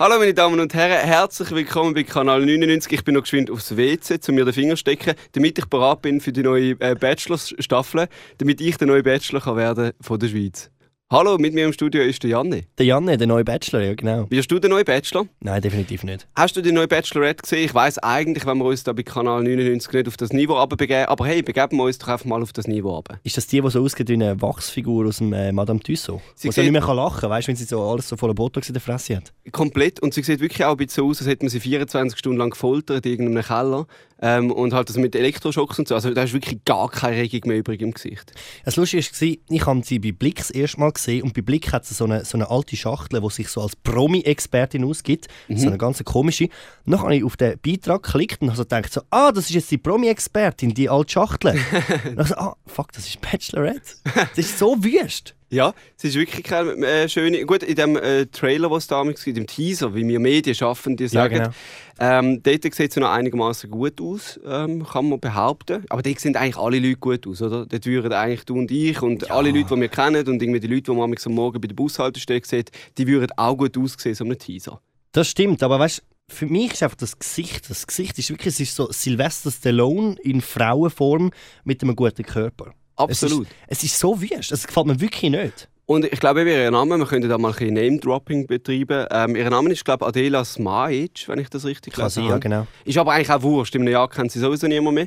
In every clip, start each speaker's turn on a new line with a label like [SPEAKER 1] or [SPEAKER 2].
[SPEAKER 1] Hallo meine Damen und Herren, herzlich willkommen bei Kanal 99. Ich bin noch geschwind aufs WC, um mir den Finger zu stecken, damit ich bereit bin für die neue äh, Bachelor-Staffel, damit ich der neue Bachelor kann werden von der Schweiz. Hallo, mit mir im Studio ist der Janne.
[SPEAKER 2] Der Janne, der neue Bachelor, ja genau.
[SPEAKER 1] Wirst du der neue Bachelor?
[SPEAKER 2] Nein, definitiv nicht.
[SPEAKER 1] Hast du die neue Bachelorette gesehen? Ich weiss eigentlich, wenn wir uns da bei Kanal 99 nicht auf das Niveau runterbegeben, aber hey, begeben wir uns doch einfach mal auf das Niveau runter.
[SPEAKER 2] Ist das die, die so aussieht wie eine Wachsfigur aus dem äh, Madame Tussauds?
[SPEAKER 1] Sie
[SPEAKER 2] Die so nicht mehr kann lachen weißt du, wenn sie so alles so voller Botox in der Fresse hat?
[SPEAKER 1] Komplett. Und sie sieht wirklich auch ein bisschen so aus, als hätte man sie 24 Stunden lang gefoltert in irgendeinem Keller. Ähm, und halt das mit Elektroschocks und so. Also da ist wirklich gar keine Regung mehr übrig im Gesicht.
[SPEAKER 2] Das Lustige war, ich habe sie bei Blick das erste Mal gesehen und bei Blick hat sie so eine, so eine alte Schachtel, die sich so als Promi-Expertin ausgibt. So eine ganz komische. Dann habe ich auf den Beitrag geklickt und habe so gedacht, so, ah, das ist jetzt die Promi-Expertin, die alte Schachtel. und dann so, ah, fuck, das ist Bachelorette. Das ist so wüst.
[SPEAKER 1] Ja, es ist wirklich keine äh, schöne. Gut, in dem äh, Trailer, was es damals gibt, im Teaser, wie wir Medien schaffen, die sagen,
[SPEAKER 2] genau.
[SPEAKER 1] ähm, dort sieht es noch einigermaßen gut aus, ähm, kann man behaupten. Aber dort sehen eigentlich alle Leute gut aus, oder? Dort würden eigentlich du und ich und alle Leute, die wir kennen und irgendwie die Leute, die man am Morgen bei der Bushaltestelle sieht, die würden auch gut aussehen, so einem Teaser.
[SPEAKER 2] Das stimmt, aber weißt für mich ist einfach das Gesicht, das Gesicht ist wirklich, es ist so Sylvester Stallone in Frauenform mit einem guten Körper.
[SPEAKER 1] Absolut.
[SPEAKER 2] Es ist, es ist so wüst, das gefällt mir wirklich nicht.
[SPEAKER 1] Und ich glaube, ihr Name, wir könnten da mal ein Name-Dropping betreiben. Ähm, ihr Name ist, glaube ich, Adela Smajic, wenn ich das richtig
[SPEAKER 2] sein, ja genau.
[SPEAKER 1] Ist aber eigentlich auch wurscht. In einem Jahr kennt sie sowieso niemand mehr.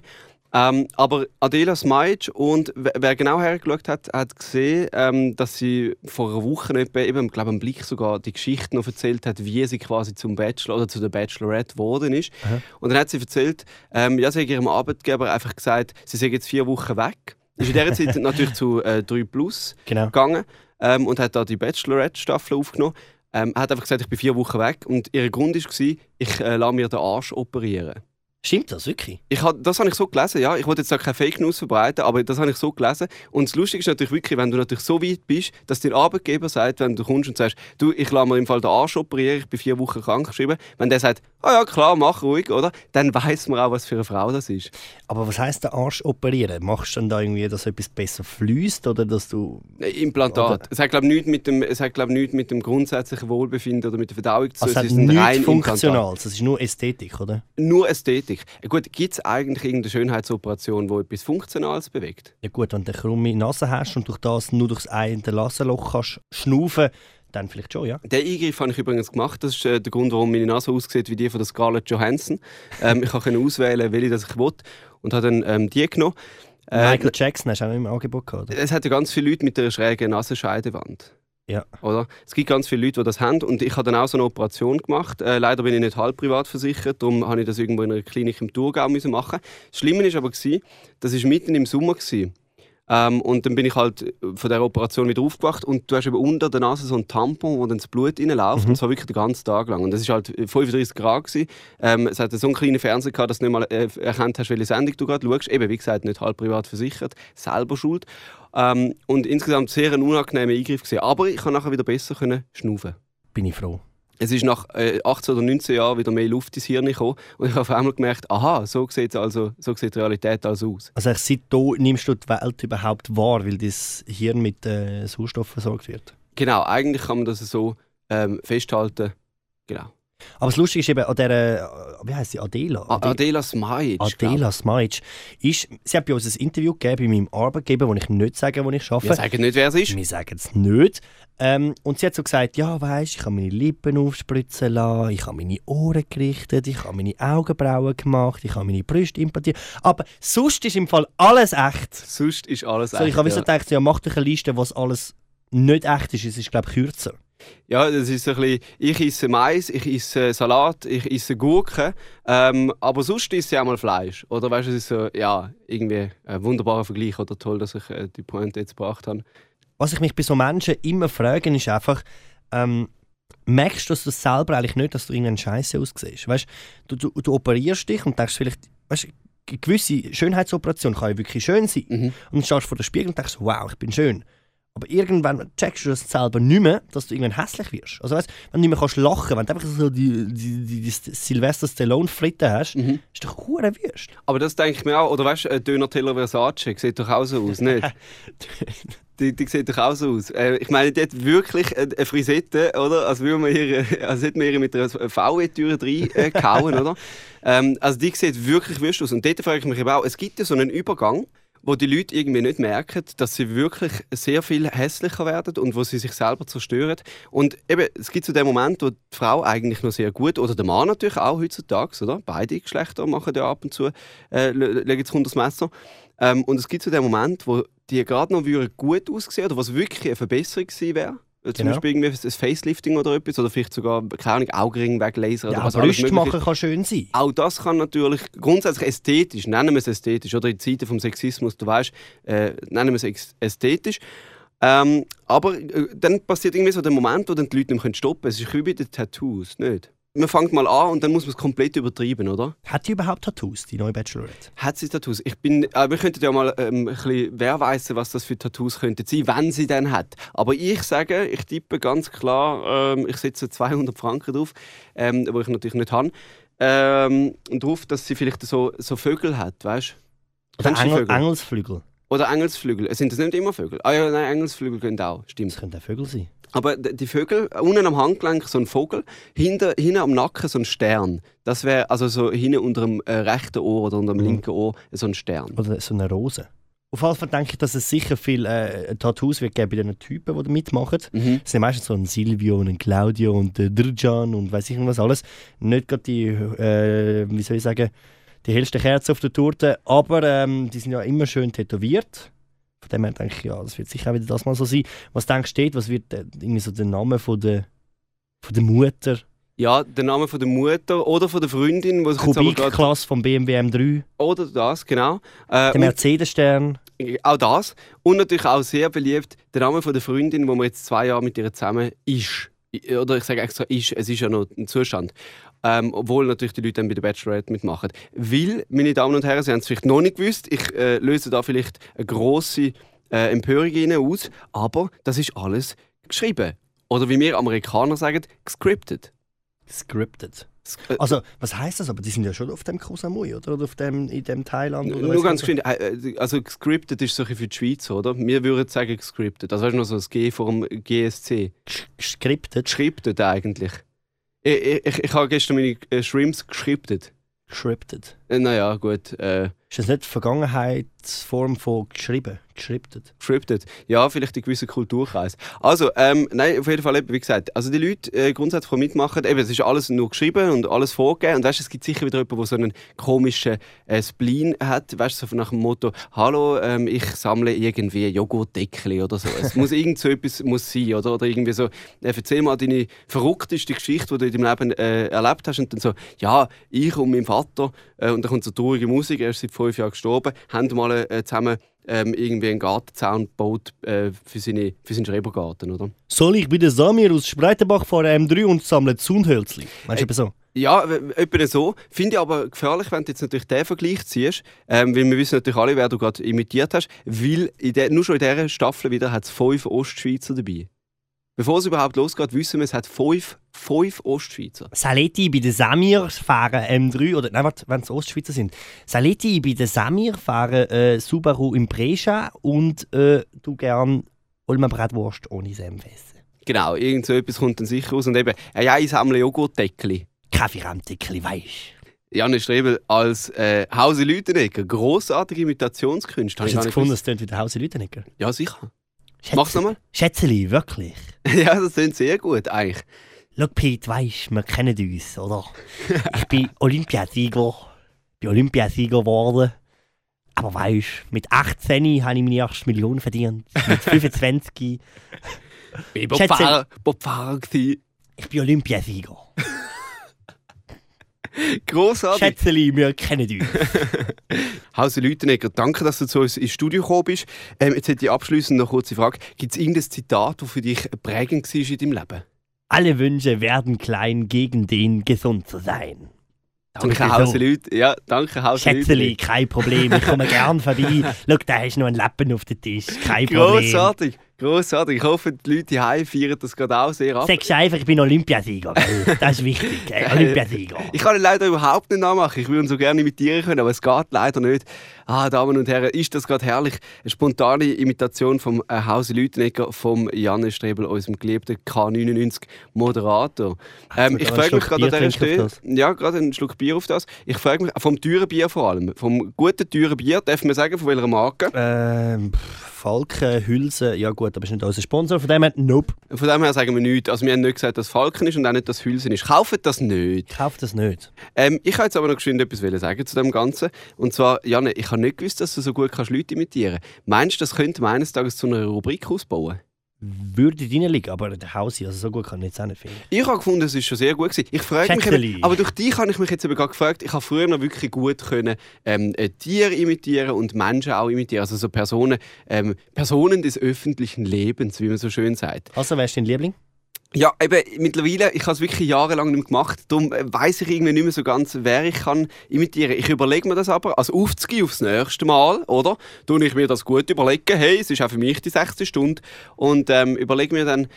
[SPEAKER 1] Ähm, aber Adela Smajic und wer genau hergeschaut hat, hat gesehen, ähm, dass sie vor einer Woche etwa, eben, ich glaube, im Blick sogar die Geschichte noch erzählt hat, wie sie quasi zum Bachelor oder zu der Bachelorette geworden ist. Und dann hat sie erzählt, ähm, ja, sie hat ihrem Arbeitgeber einfach gesagt, sie sei jetzt vier Wochen weg. Ist in dieser Zeit natürlich zu äh, 3 Plus
[SPEAKER 2] Genau.
[SPEAKER 1] gegangen ähm, und hat da die Bachelorette-Staffel aufgenommen. Ähm, hat einfach gesagt, ich bin vier Wochen weg und ihr Grund war, ich äh, lasse mir den Arsch operieren.
[SPEAKER 2] Stimmt das wirklich?
[SPEAKER 1] Ich hab, das habe ich so gelesen, ja. Ich wollte jetzt da keine Fake News verbreiten, aber das habe ich so gelesen. Und das Lustige ist natürlich wirklich, wenn du natürlich so weit bist, dass dein Arbeitgeber sagt, wenn du kommst und sagst, du, ich lasse mir im Fall den Arsch operieren, ich bin vier Wochen krank geschrieben, wenn der sagt, ah ja klar, mach ruhig, oder? Dann weiß man auch, was für eine Frau das ist.
[SPEAKER 2] Aber was heißt der Arsch operieren? Machst du dann da irgendwie, dass etwas besser fließt oder dass du...
[SPEAKER 1] Äh, Implantat.
[SPEAKER 2] Oder-
[SPEAKER 1] Es hat glaube nichts mit dem, es hat glaube nichts mit dem grundsätzlichen Wohlbefinden oder mit der Verdauung zu tun.
[SPEAKER 2] Also es
[SPEAKER 1] es
[SPEAKER 2] hat
[SPEAKER 1] ist rein
[SPEAKER 2] nichts
[SPEAKER 1] Implantat.
[SPEAKER 2] Funktionales, es ist nur Ästhetik, oder?
[SPEAKER 1] Nur Ästhetik. Äh, Gut, gibt es eigentlich irgendeine Schönheitsoperation, die etwas Funktionales bewegt?
[SPEAKER 2] Ja gut, wenn du eine krumme Nase hast und durch das nur durchs eine Nasenloch kannst schnaufen, dann vielleicht schon, ja.
[SPEAKER 1] Den Eingriff habe ich übrigens gemacht. Das ist äh, der Grund, warum meine Nase aussieht wie die von der Scarlett Johansson. ähm, ich konnte auswählen, welche das ich will und habe dann ähm, die genommen. Äh,
[SPEAKER 2] Michael Jackson hast du auch im Angebot gehabt, oder?
[SPEAKER 1] es hat ja ganz viele Leute mit einer schrägen Nasenscheidewand.
[SPEAKER 2] Ja.
[SPEAKER 1] Oder? Es gibt ganz viele Leute, die das haben. Und ich habe dann auch so eine Operation gemacht. Äh, leider bin ich nicht halb privat versichert, darum habe ich das irgendwo in einer Klinik im Thurgau müssen machen. Das Schlimme war aber, gewesen, das war mitten im Sommer. Gewesen. Ähm, und dann bin ich halt von der Operation wieder aufgewacht und du hast eben unter der Nase so ein Tampon, wo dann das Blut reinläuft und zwar wirklich den ganzen Tag lang. Und das war halt 35 Grad. Gewesen. Ähm, es hatte so einen kleinen Fernseher gehabt, dass du nicht mal äh, erkannt hast, welche Sendung du gerade schaust. Eben, wie gesagt, nicht halb privat versichert, selber schuld. Ähm, und insgesamt sehr ein unangenehmer Eingriff gewesen. Aber ich konnte nachher wieder besser können schnaufen.
[SPEAKER 2] Bin ich froh.
[SPEAKER 1] Es ist nach äh, 18 oder 19 Jahren wieder mehr Luft ins Hirn gekommen und ich habe auf einmal gemerkt, aha, so sieht also, so sieht die Realität also aus.
[SPEAKER 2] Also eigentlich seit da nimmst du die Welt überhaupt wahr, weil dein Hirn mit äh, Sauerstoff versorgt wird.
[SPEAKER 1] Genau, eigentlich kann man das so ähm, festhalten. Genau.
[SPEAKER 2] Aber das Lustige ist eben an dieser, wie heißt sie, Adela?
[SPEAKER 1] A- Adela Smajic.
[SPEAKER 2] Adela Smajic. Ist, sie hat bei uns ein Interview gegeben bei meinem Arbeitgeber, wo ich nicht sage, wo ich arbeite.
[SPEAKER 1] Wir sagen nicht, wer es ist.
[SPEAKER 2] Wir sagen es nicht. Ähm, und sie hat so gesagt, ja weisst, ich habe meine Lippen aufspritzen lassen, ich habe meine Ohren gerichtet, ich habe meine Augenbrauen gemacht, ich habe meine Brüste implantiert. Aber sonst ist im Fall alles echt.
[SPEAKER 1] Sonst ist alles
[SPEAKER 2] So, ich
[SPEAKER 1] echt,
[SPEAKER 2] habe wie
[SPEAKER 1] ja.
[SPEAKER 2] so gedacht, ja, mach doch eine Liste, was alles nicht echt ist. Es ist, glaube ich, kürzer.
[SPEAKER 1] Ja, das ist ein bisschen, ich esse Mais, ich esse Salat, ich esse Gurken, ähm, aber sonst esse ich auch mal Fleisch. Oder weißt du, es ist so, ja, irgendwie ein wunderbarer Vergleich oder toll, dass ich äh, die Pointe jetzt gebracht habe.
[SPEAKER 2] Was ich mich bei so Menschen immer frage, ist einfach, ähm, merkst du das selber eigentlich nicht, dass du irgendeinen Scheiße aussiehst? Weißt du, du, du operierst dich und denkst vielleicht, weißt, eine gewisse Schönheitsoperation kann ja wirklich schön sein.
[SPEAKER 1] Mhm.
[SPEAKER 2] Und dann stehst du vor dem Spiegel und denkst, wow, ich bin schön. Aber irgendwann checkst du das selber nicht mehr, dass du irgendwann hässlich wirst. Also weißt, wenn du nicht mehr kannst lachen, wenn du einfach so die, die, die, die Sylvester Stallone Fritte hast,
[SPEAKER 1] Mhm.
[SPEAKER 2] ist doch hure wüst.
[SPEAKER 1] Aber das denke ich mir auch. Oder weißt du, ein Döner-Teller Versace sieht doch auch so aus, nicht? Die, die sieht doch auch so aus. Äh, ich meine, die hat wirklich eine Frisette, oder? Als würde man ihr, als hätte man ihr mit einer VW-Tür reingehauen, oder? Ähm, also die sieht wirklich wüst aus. Und dort frage ich mich eben auch, es gibt ja so einen Übergang, wo die Leute irgendwie nicht merken, dass sie wirklich sehr viel hässlicher werden und wo sie sich selber zerstören. Und eben, es gibt so den Moment, wo die Frau eigentlich noch sehr gut, oder der Mann natürlich auch heutzutage, oder? Beide Geschlechter machen ja ab und zu, äh, legen sich unter das Messer. Ähm, und es gibt so den Moment, wo die gerade noch gut aussehen oder was wirklich eine Verbesserung gewesen wäre. Zum genau. Beispiel irgendwie ein Facelifting oder etwas oder vielleicht sogar, keine Ahnung, Augenring weglasern
[SPEAKER 2] ja,
[SPEAKER 1] oder was
[SPEAKER 2] alles machen kann schön sein.
[SPEAKER 1] Auch das kann natürlich grundsätzlich ästhetisch, nennen wir es ästhetisch, oder in Zeiten vom Sexismus, du weißt, äh, nennen wir es ästhetisch. Ähm, aber äh, dann passiert irgendwie so der Moment, wo dann die Leute nicht mehr stoppen können. Es ist wie bei den Tattoos, nicht? Man fängt mal an und dann muss man es komplett übertreiben, oder?
[SPEAKER 2] Hat die überhaupt Tattoos, die neue Bachelorette?
[SPEAKER 1] Hat sie Tattoos? Ich bin, äh, wir könnten ja mal ähm, ein bisschen, wer weiß, was das für Tattoos könnten sein, wenn sie dann hat. Aber ich sage, ich tippe ganz klar, ähm, ich setze 200 Franken drauf, ähm, wo ich natürlich nicht habe, ähm, und darauf, dass sie vielleicht so, so Vögel hat, weißt
[SPEAKER 2] du? Oder Engel, Engelsflügel.
[SPEAKER 1] Oder Engelsflügel. Sind das nicht immer Vögel? Ah ja, nein, Engelsflügel gehen auch, stimmt.
[SPEAKER 2] Das können auch Vögel sein.
[SPEAKER 1] Aber die Vögel, unten am Handgelenk so ein Vogel, hinten, hinten am Nacken so ein Stern. Das wäre also so hinten unter dem äh, rechten Ohr oder unter dem mhm. linken Ohr so ein Stern.
[SPEAKER 2] Oder so eine Rose. Auf jeden Fall denke ich, dass es sicher viele äh, Tattoos wird geben bei den Typen, die da mitmachen. Mhm. Es sind meistens so ein Silvio und ein Claudio und ein Drjan und weiß ich was alles. Nicht gerade die, äh, wie soll ich sagen, die hellste Kerze auf der Torte, aber ähm, die sind ja immer schön tätowiert. Von dem her denke ich, ja, das wird sicher auch wieder das mal so sein. Was denkst du, was wird äh, irgendwie so der Name von der, von der Mutter?
[SPEAKER 1] Ja, der Name von der Mutter oder von der Freundin.
[SPEAKER 2] Kubikklasse vom BMW M3.
[SPEAKER 1] Oder das, genau.
[SPEAKER 2] Äh, der Mercedes-Stern.
[SPEAKER 1] Auch das. Und natürlich auch sehr beliebt der Name von der Freundin, wo man jetzt zwei Jahre mit ihr zusammen ist. Oder ich sage extra ist, es ist ja noch ein Zustand. Ähm, obwohl natürlich die Leute dann bei der Bachelorette mitmachen. Weil, meine Damen und Herren, Sie haben es vielleicht noch nicht gewusst, ich äh, löse da vielleicht eine grosse äh, Empörung Ihnen aus, aber das ist alles geschrieben. Oder wie wir Amerikaner sagen, gescriptet.
[SPEAKER 2] Scripted. Äh, also, was heißt das? Aber die sind ja schon auf dem Koh Samui, oder? Oder auf dem, in dem Thailand? Oder
[SPEAKER 1] Nur ganz geschwind, äh, also gescriptet ist so für die Schweiz, oder? Wir würden sagen gescriptet. Also hast du noch so das G vor dem GSC.
[SPEAKER 2] Gescriptet?
[SPEAKER 1] Gescriptet eigentlich. Ich, ich, ich habe gestern meine äh, Shrimps gescriptet.
[SPEAKER 2] Gescriptet?
[SPEAKER 1] Äh, naja, gut. Äh,
[SPEAKER 2] ist das nicht die Vergangenheitsform von geschrieben? Gescriptet?
[SPEAKER 1] Gescriptet. Ja, vielleicht in gewissen Kulturkreis. Also, ähm, nein, auf jeden Fall, eben, wie gesagt, also die Leute äh, grundsätzlich von mitmachen, eben, es ist alles nur geschrieben und alles vorgegeben. Und weißt, es gibt sicher wieder jemanden, der so einen komischen äh, Spleen hat, weißt du, so nach dem Motto, hallo, ähm, ich sammle irgendwie Joghurtdeckel oder so. Es muss irgend so etwas muss sein, oder? Oder irgendwie so, äh, erzähl mal deine verrückteste Geschichte, die du in deinem Leben äh, erlebt hast. Und dann so, ja, ich und mein Vater, äh, und dann kommt so traurige Musik, er ist seit fünf Jahren gestorben, haben mal äh, zusammen ähm, irgendwie einen Gartenzaun gebaut äh, für, seine, für seinen Schrebergarten, oder?
[SPEAKER 2] Soll ich bei der Samir aus Spreitenbach vor M3 und sammle Zundhölzli? Meinst du äh, so?
[SPEAKER 1] Ja, etwa so. Finde ich aber gefährlich, wenn du jetzt natürlich den Vergleich ziehst, ähm, weil wir wissen natürlich alle, wer du gerade imitiert hast, weil der, nur schon in dieser Staffel wieder hat es fünf Ostschweizer dabei. Bevor es überhaupt losgeht, wissen wir, es hat fünf, fünf Ostschweizer.
[SPEAKER 2] Saletti bei den Samir fahren M3, oder nein, warte, wenn es Ostschweizer sind. Saletti bei den Samir fahren äh, Subaru Impreza und äh, du gern Ulmer Bratwurst ohne Senf essen.
[SPEAKER 1] Genau, irgend so etwas kommt dann sicher raus. Und eben, äh, ja, ich sammle Joghurtdeckli.
[SPEAKER 2] Kaffeeramdeckli, weisst
[SPEAKER 1] Janne Strebel als äh, Hause Lütenegger, grossartige Imitationskünstler.
[SPEAKER 2] Hast du jetzt gefunden, es klingt wie der Hause Lütenegger?
[SPEAKER 1] Ja, sicher.
[SPEAKER 2] Schätze, Mach's nochmal. Schätzeli, wirklich?
[SPEAKER 1] ja, das klingt sehr gut eigentlich.
[SPEAKER 2] Schau, Pete, weisst wir kennen uns, oder? ich bin Olympiasieger. bin Olympiasieger geworden. Aber weisst mit 18 habe ich meine erste Million verdient. Mit 25.
[SPEAKER 1] Ich war Bobfahrer.
[SPEAKER 2] Ich bin Olympiasieger.
[SPEAKER 1] Grossartig.
[SPEAKER 2] Schätzeli, wir kennen uns.
[SPEAKER 1] Hause Leutenegger, danke, dass du zu uns ins Studio gekommen bist. Ähm, jetzt hätte ich abschließend noch eine kurze Frage. Gibt es irgendein Zitat, das für dich prägend war in deinem Leben?
[SPEAKER 2] Alle Wünsche werden klein, gegen den gesund zu sein.
[SPEAKER 1] Danke, Hause Leute. Ja, danke, Hause
[SPEAKER 2] Schätzeli, kein Problem. Ich komme gern vorbei. Schau, da hast du noch einen Lappen auf dem Tisch. Kein Problem.
[SPEAKER 1] Grossartig. Grossartig. Ich hoffe, die Leute hier feiern das gerade auch sehr ab.
[SPEAKER 2] Sagst du einfach, ich bin Olympiasieger. Das ist wichtig. gell? Olympiasieger.
[SPEAKER 1] Ich kann ihn leider überhaupt nicht nachmachen. Ich würde ihn so gerne imitieren können, aber es geht leider nicht. Ah, Damen und Herren, ist das gerade herrlich. Eine spontane Imitation vom äh, Hause Lütenegger, vom Janne Strebel, unserem geliebten K99-Moderator. Ähm, ich frage mich gerade an dieser Stelle... Ja, gerade einen Schluck Bier auf das. Ich frage mich, vom teuren Bier vor allem, vom guten teuren Bier, darf man sagen, von welcher Marke?
[SPEAKER 2] Ähm, pff, Falken, Hülse, ja gut, aber ist nicht unser Sponsor. Von dem her, nope.
[SPEAKER 1] Von dem her sagen wir nichts. Also wir haben nicht gesagt, dass Falken ist und auch nicht, dass Hülsen ist. Kauft das nicht.
[SPEAKER 2] Kauft das nicht.
[SPEAKER 1] Ähm, ich wollte jetzt aber noch geschwind etwas sagen zu dem Ganzen. Und zwar, Janne, ich habe nicht gewusst, dass du so gut kannst Leute imitieren Meinst du, das könnte man eines Tages zu einer Rubrik ausbauen?
[SPEAKER 2] Würde drin liegen, aber der Hausi, also so gut kann ich jetzt auch nicht finden.
[SPEAKER 1] Ich habe gefunden, es ist schon sehr gut gewesen. Ich frage mich eben, aber durch dich habe ich mich jetzt eben gerade gefragt, ich habe früher noch wirklich gut können, ähm, äh, Tiere imitieren und Menschen auch imitieren, also so Personen, ähm, Personen des öffentlichen Lebens, wie man so schön sagt.
[SPEAKER 2] Also, wer ist dein Liebling?
[SPEAKER 1] Ja, eben mittlerweile, ich habe es wirklich jahrelang nicht gemacht, darum weiß ich irgendwie nicht mehr so ganz, wer ich kann imitieren. Ich überlege mir das aber als Aufzug aufs nächste Mal, oder? Tue ich mir das gut überlegen, hey, es ist auch für mich die sechste Stunde und ähm, überlege mir dann,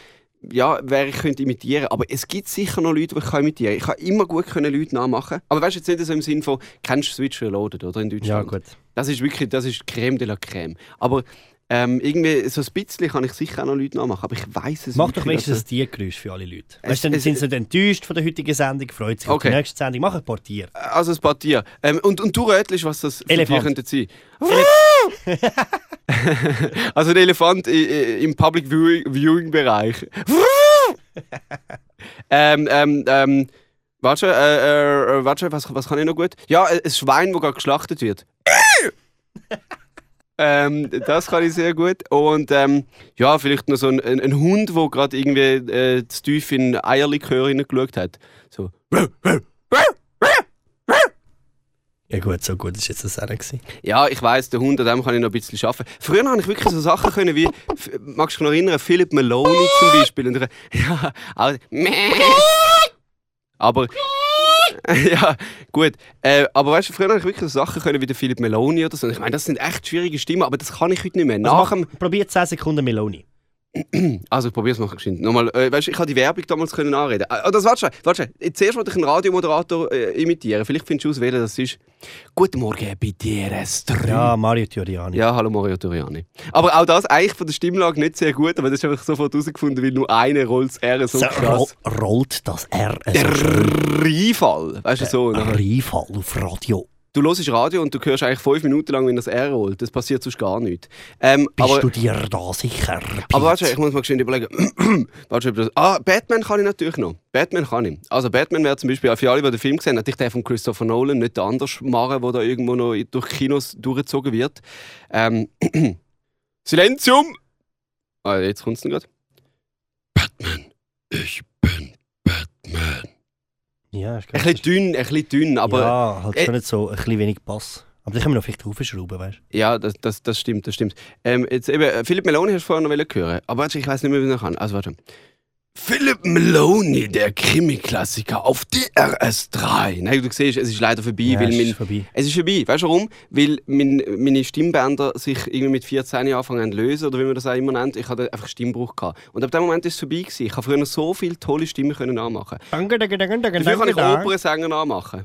[SPEAKER 1] ja, wer ich könnte imitieren. Aber es gibt sicher noch Leute, die ich kann imitieren kann. Ich kann immer gut können Leute nachmachen. Aber weißt du jetzt nicht so im Sinn von, kennst du Switch Reloaded, oder? In Deutschland.
[SPEAKER 2] Ja, gut.
[SPEAKER 1] Das ist wirklich, das ist Creme de la Creme. Aber ähm, irgendwie so ein bisschen kann ich sicher auch noch Leute nachmachen, aber ich weiß es
[SPEAKER 2] Mach doch wenigstens
[SPEAKER 1] nicht.
[SPEAKER 2] ein Tiergeräusch für alle Leute.
[SPEAKER 1] Es-
[SPEAKER 2] Weißt dann
[SPEAKER 1] es-
[SPEAKER 2] sind sie nicht enttäuscht von der heutigen Sendung, freut sich auf
[SPEAKER 1] Okay.
[SPEAKER 2] die nächste Sendung. Mach ein paar Tiere.
[SPEAKER 1] Also ein paar Tiere. Ähm, und, und du rätst, was das für
[SPEAKER 2] Elefant.
[SPEAKER 1] Tiere könnten sein. also ein Elefant im Public Viewing, Viewing Bereich. ähm, ähm, ähm, warte, äh, äh, warte, was, was kann ich noch gut? Ja, äh, ein Schwein, das gerade geschlachtet wird. ähm, das kann ich sehr gut. Und ähm, ja, vielleicht noch so ein, ein, ein Hund, der gerade irgendwie äh, zu tief in Eierlikör hineingeschaut hat. So.
[SPEAKER 2] Ja gut, so gut ist jetzt das auch nicht.
[SPEAKER 1] Ja, ich weiß, der Hund, an dem kann ich noch ein bisschen arbeiten. Früher habe ich wirklich so Sachen können wie, magst du dich noch erinnern, Philip Maloney zum Beispiel. Und, ich- ja, auch, aber, ja, gut. Äh, aber weißt du, früher habe ich wirklich so Sachen können wie der Philip Maloney oder so. Ich meine, das sind echt schwierige Stimmen, aber das kann ich heute nicht mehr.
[SPEAKER 2] Also
[SPEAKER 1] Nach
[SPEAKER 2] mach,
[SPEAKER 1] dem,
[SPEAKER 2] probier 10 Sekunden Meloni.
[SPEAKER 1] Also ich probiere es mal geschwind. Nochmal, äh, weißt ich habe die Werbung damals können anreden. Äh, das, warte, schon, warte, zuerst wollte ich einen Radiomoderator äh, imitieren. Vielleicht findest du aus, welcher das ist. Guten Morgen bei dir, Esther.
[SPEAKER 2] Ja, Mario Giuliani.
[SPEAKER 1] Ja, hallo Mario Toriani. Aber auch das eigentlich von der Stimmlage nicht sehr gut, aber das ist einfach sofort herausgefunden, weil nur eine rollt das R so
[SPEAKER 2] So,
[SPEAKER 1] krass.
[SPEAKER 2] rollt das R so
[SPEAKER 1] Der
[SPEAKER 2] schön.
[SPEAKER 1] Rheinfall, weißt du so.
[SPEAKER 2] Rheinfall auf Radio.
[SPEAKER 1] Du hörst Radio und du hörst eigentlich fünf Minuten lang, wenn das R rollt. Das passiert sonst gar nicht. Ähm,
[SPEAKER 2] Bist
[SPEAKER 1] aber,
[SPEAKER 2] du dir da sicher?
[SPEAKER 1] aber warte, ich muss mal schnell überlegen. warte, das, ah, Batman kann ich natürlich noch. Batman kann ich. Also Batman wäre zum Beispiel, auch für alle, die den Film gesehen haben, natürlich der von Christopher Nolan, nicht der anders machen, der da irgendwo noch durch Kinos durchgezogen wird. Ähm, Silenzium! Ah, jetzt kommt es gerade. Batman, ich bin.
[SPEAKER 2] Ja, ist
[SPEAKER 1] Ein bisschen dünn, ein bisschen dünn, aber ja,
[SPEAKER 2] ja, halt
[SPEAKER 1] äh,
[SPEAKER 2] schon nicht so, ein bisschen wenig Pass. Aber da können wir noch vielleicht raufschrauben, weißt du?
[SPEAKER 1] das, das, das stimmt, das stimmt. Ähm, jetzt eben, äh, Philipp Meloni hast du vorher noch hören, aber warte, ich weiß nicht mehr, wie ich kann. Also warte. Philipp Meloni, der Krimi-Klassiker auf DRS3. Nein, du siehst, es ist leider vorbei,
[SPEAKER 2] Ja,
[SPEAKER 1] weil
[SPEAKER 2] ist
[SPEAKER 1] mein,
[SPEAKER 2] vorbei.
[SPEAKER 1] es ist vorbei. Weißt du warum? Weil mein, meine Stimmbänder sich irgendwie mit 14 Jahren anfangen zu lösen, oder wie man das auch immer nennt. Ich hatte einfach Stimmbruch. Gehabt. Und ab dem Moment ist es vorbei. Gewesen. Ich habe früher noch so viele tolle Stimmen können nachmachen.
[SPEAKER 2] Danke, danke, danke, danke,
[SPEAKER 1] Dafür kann ich. Opernsänger nachmachen.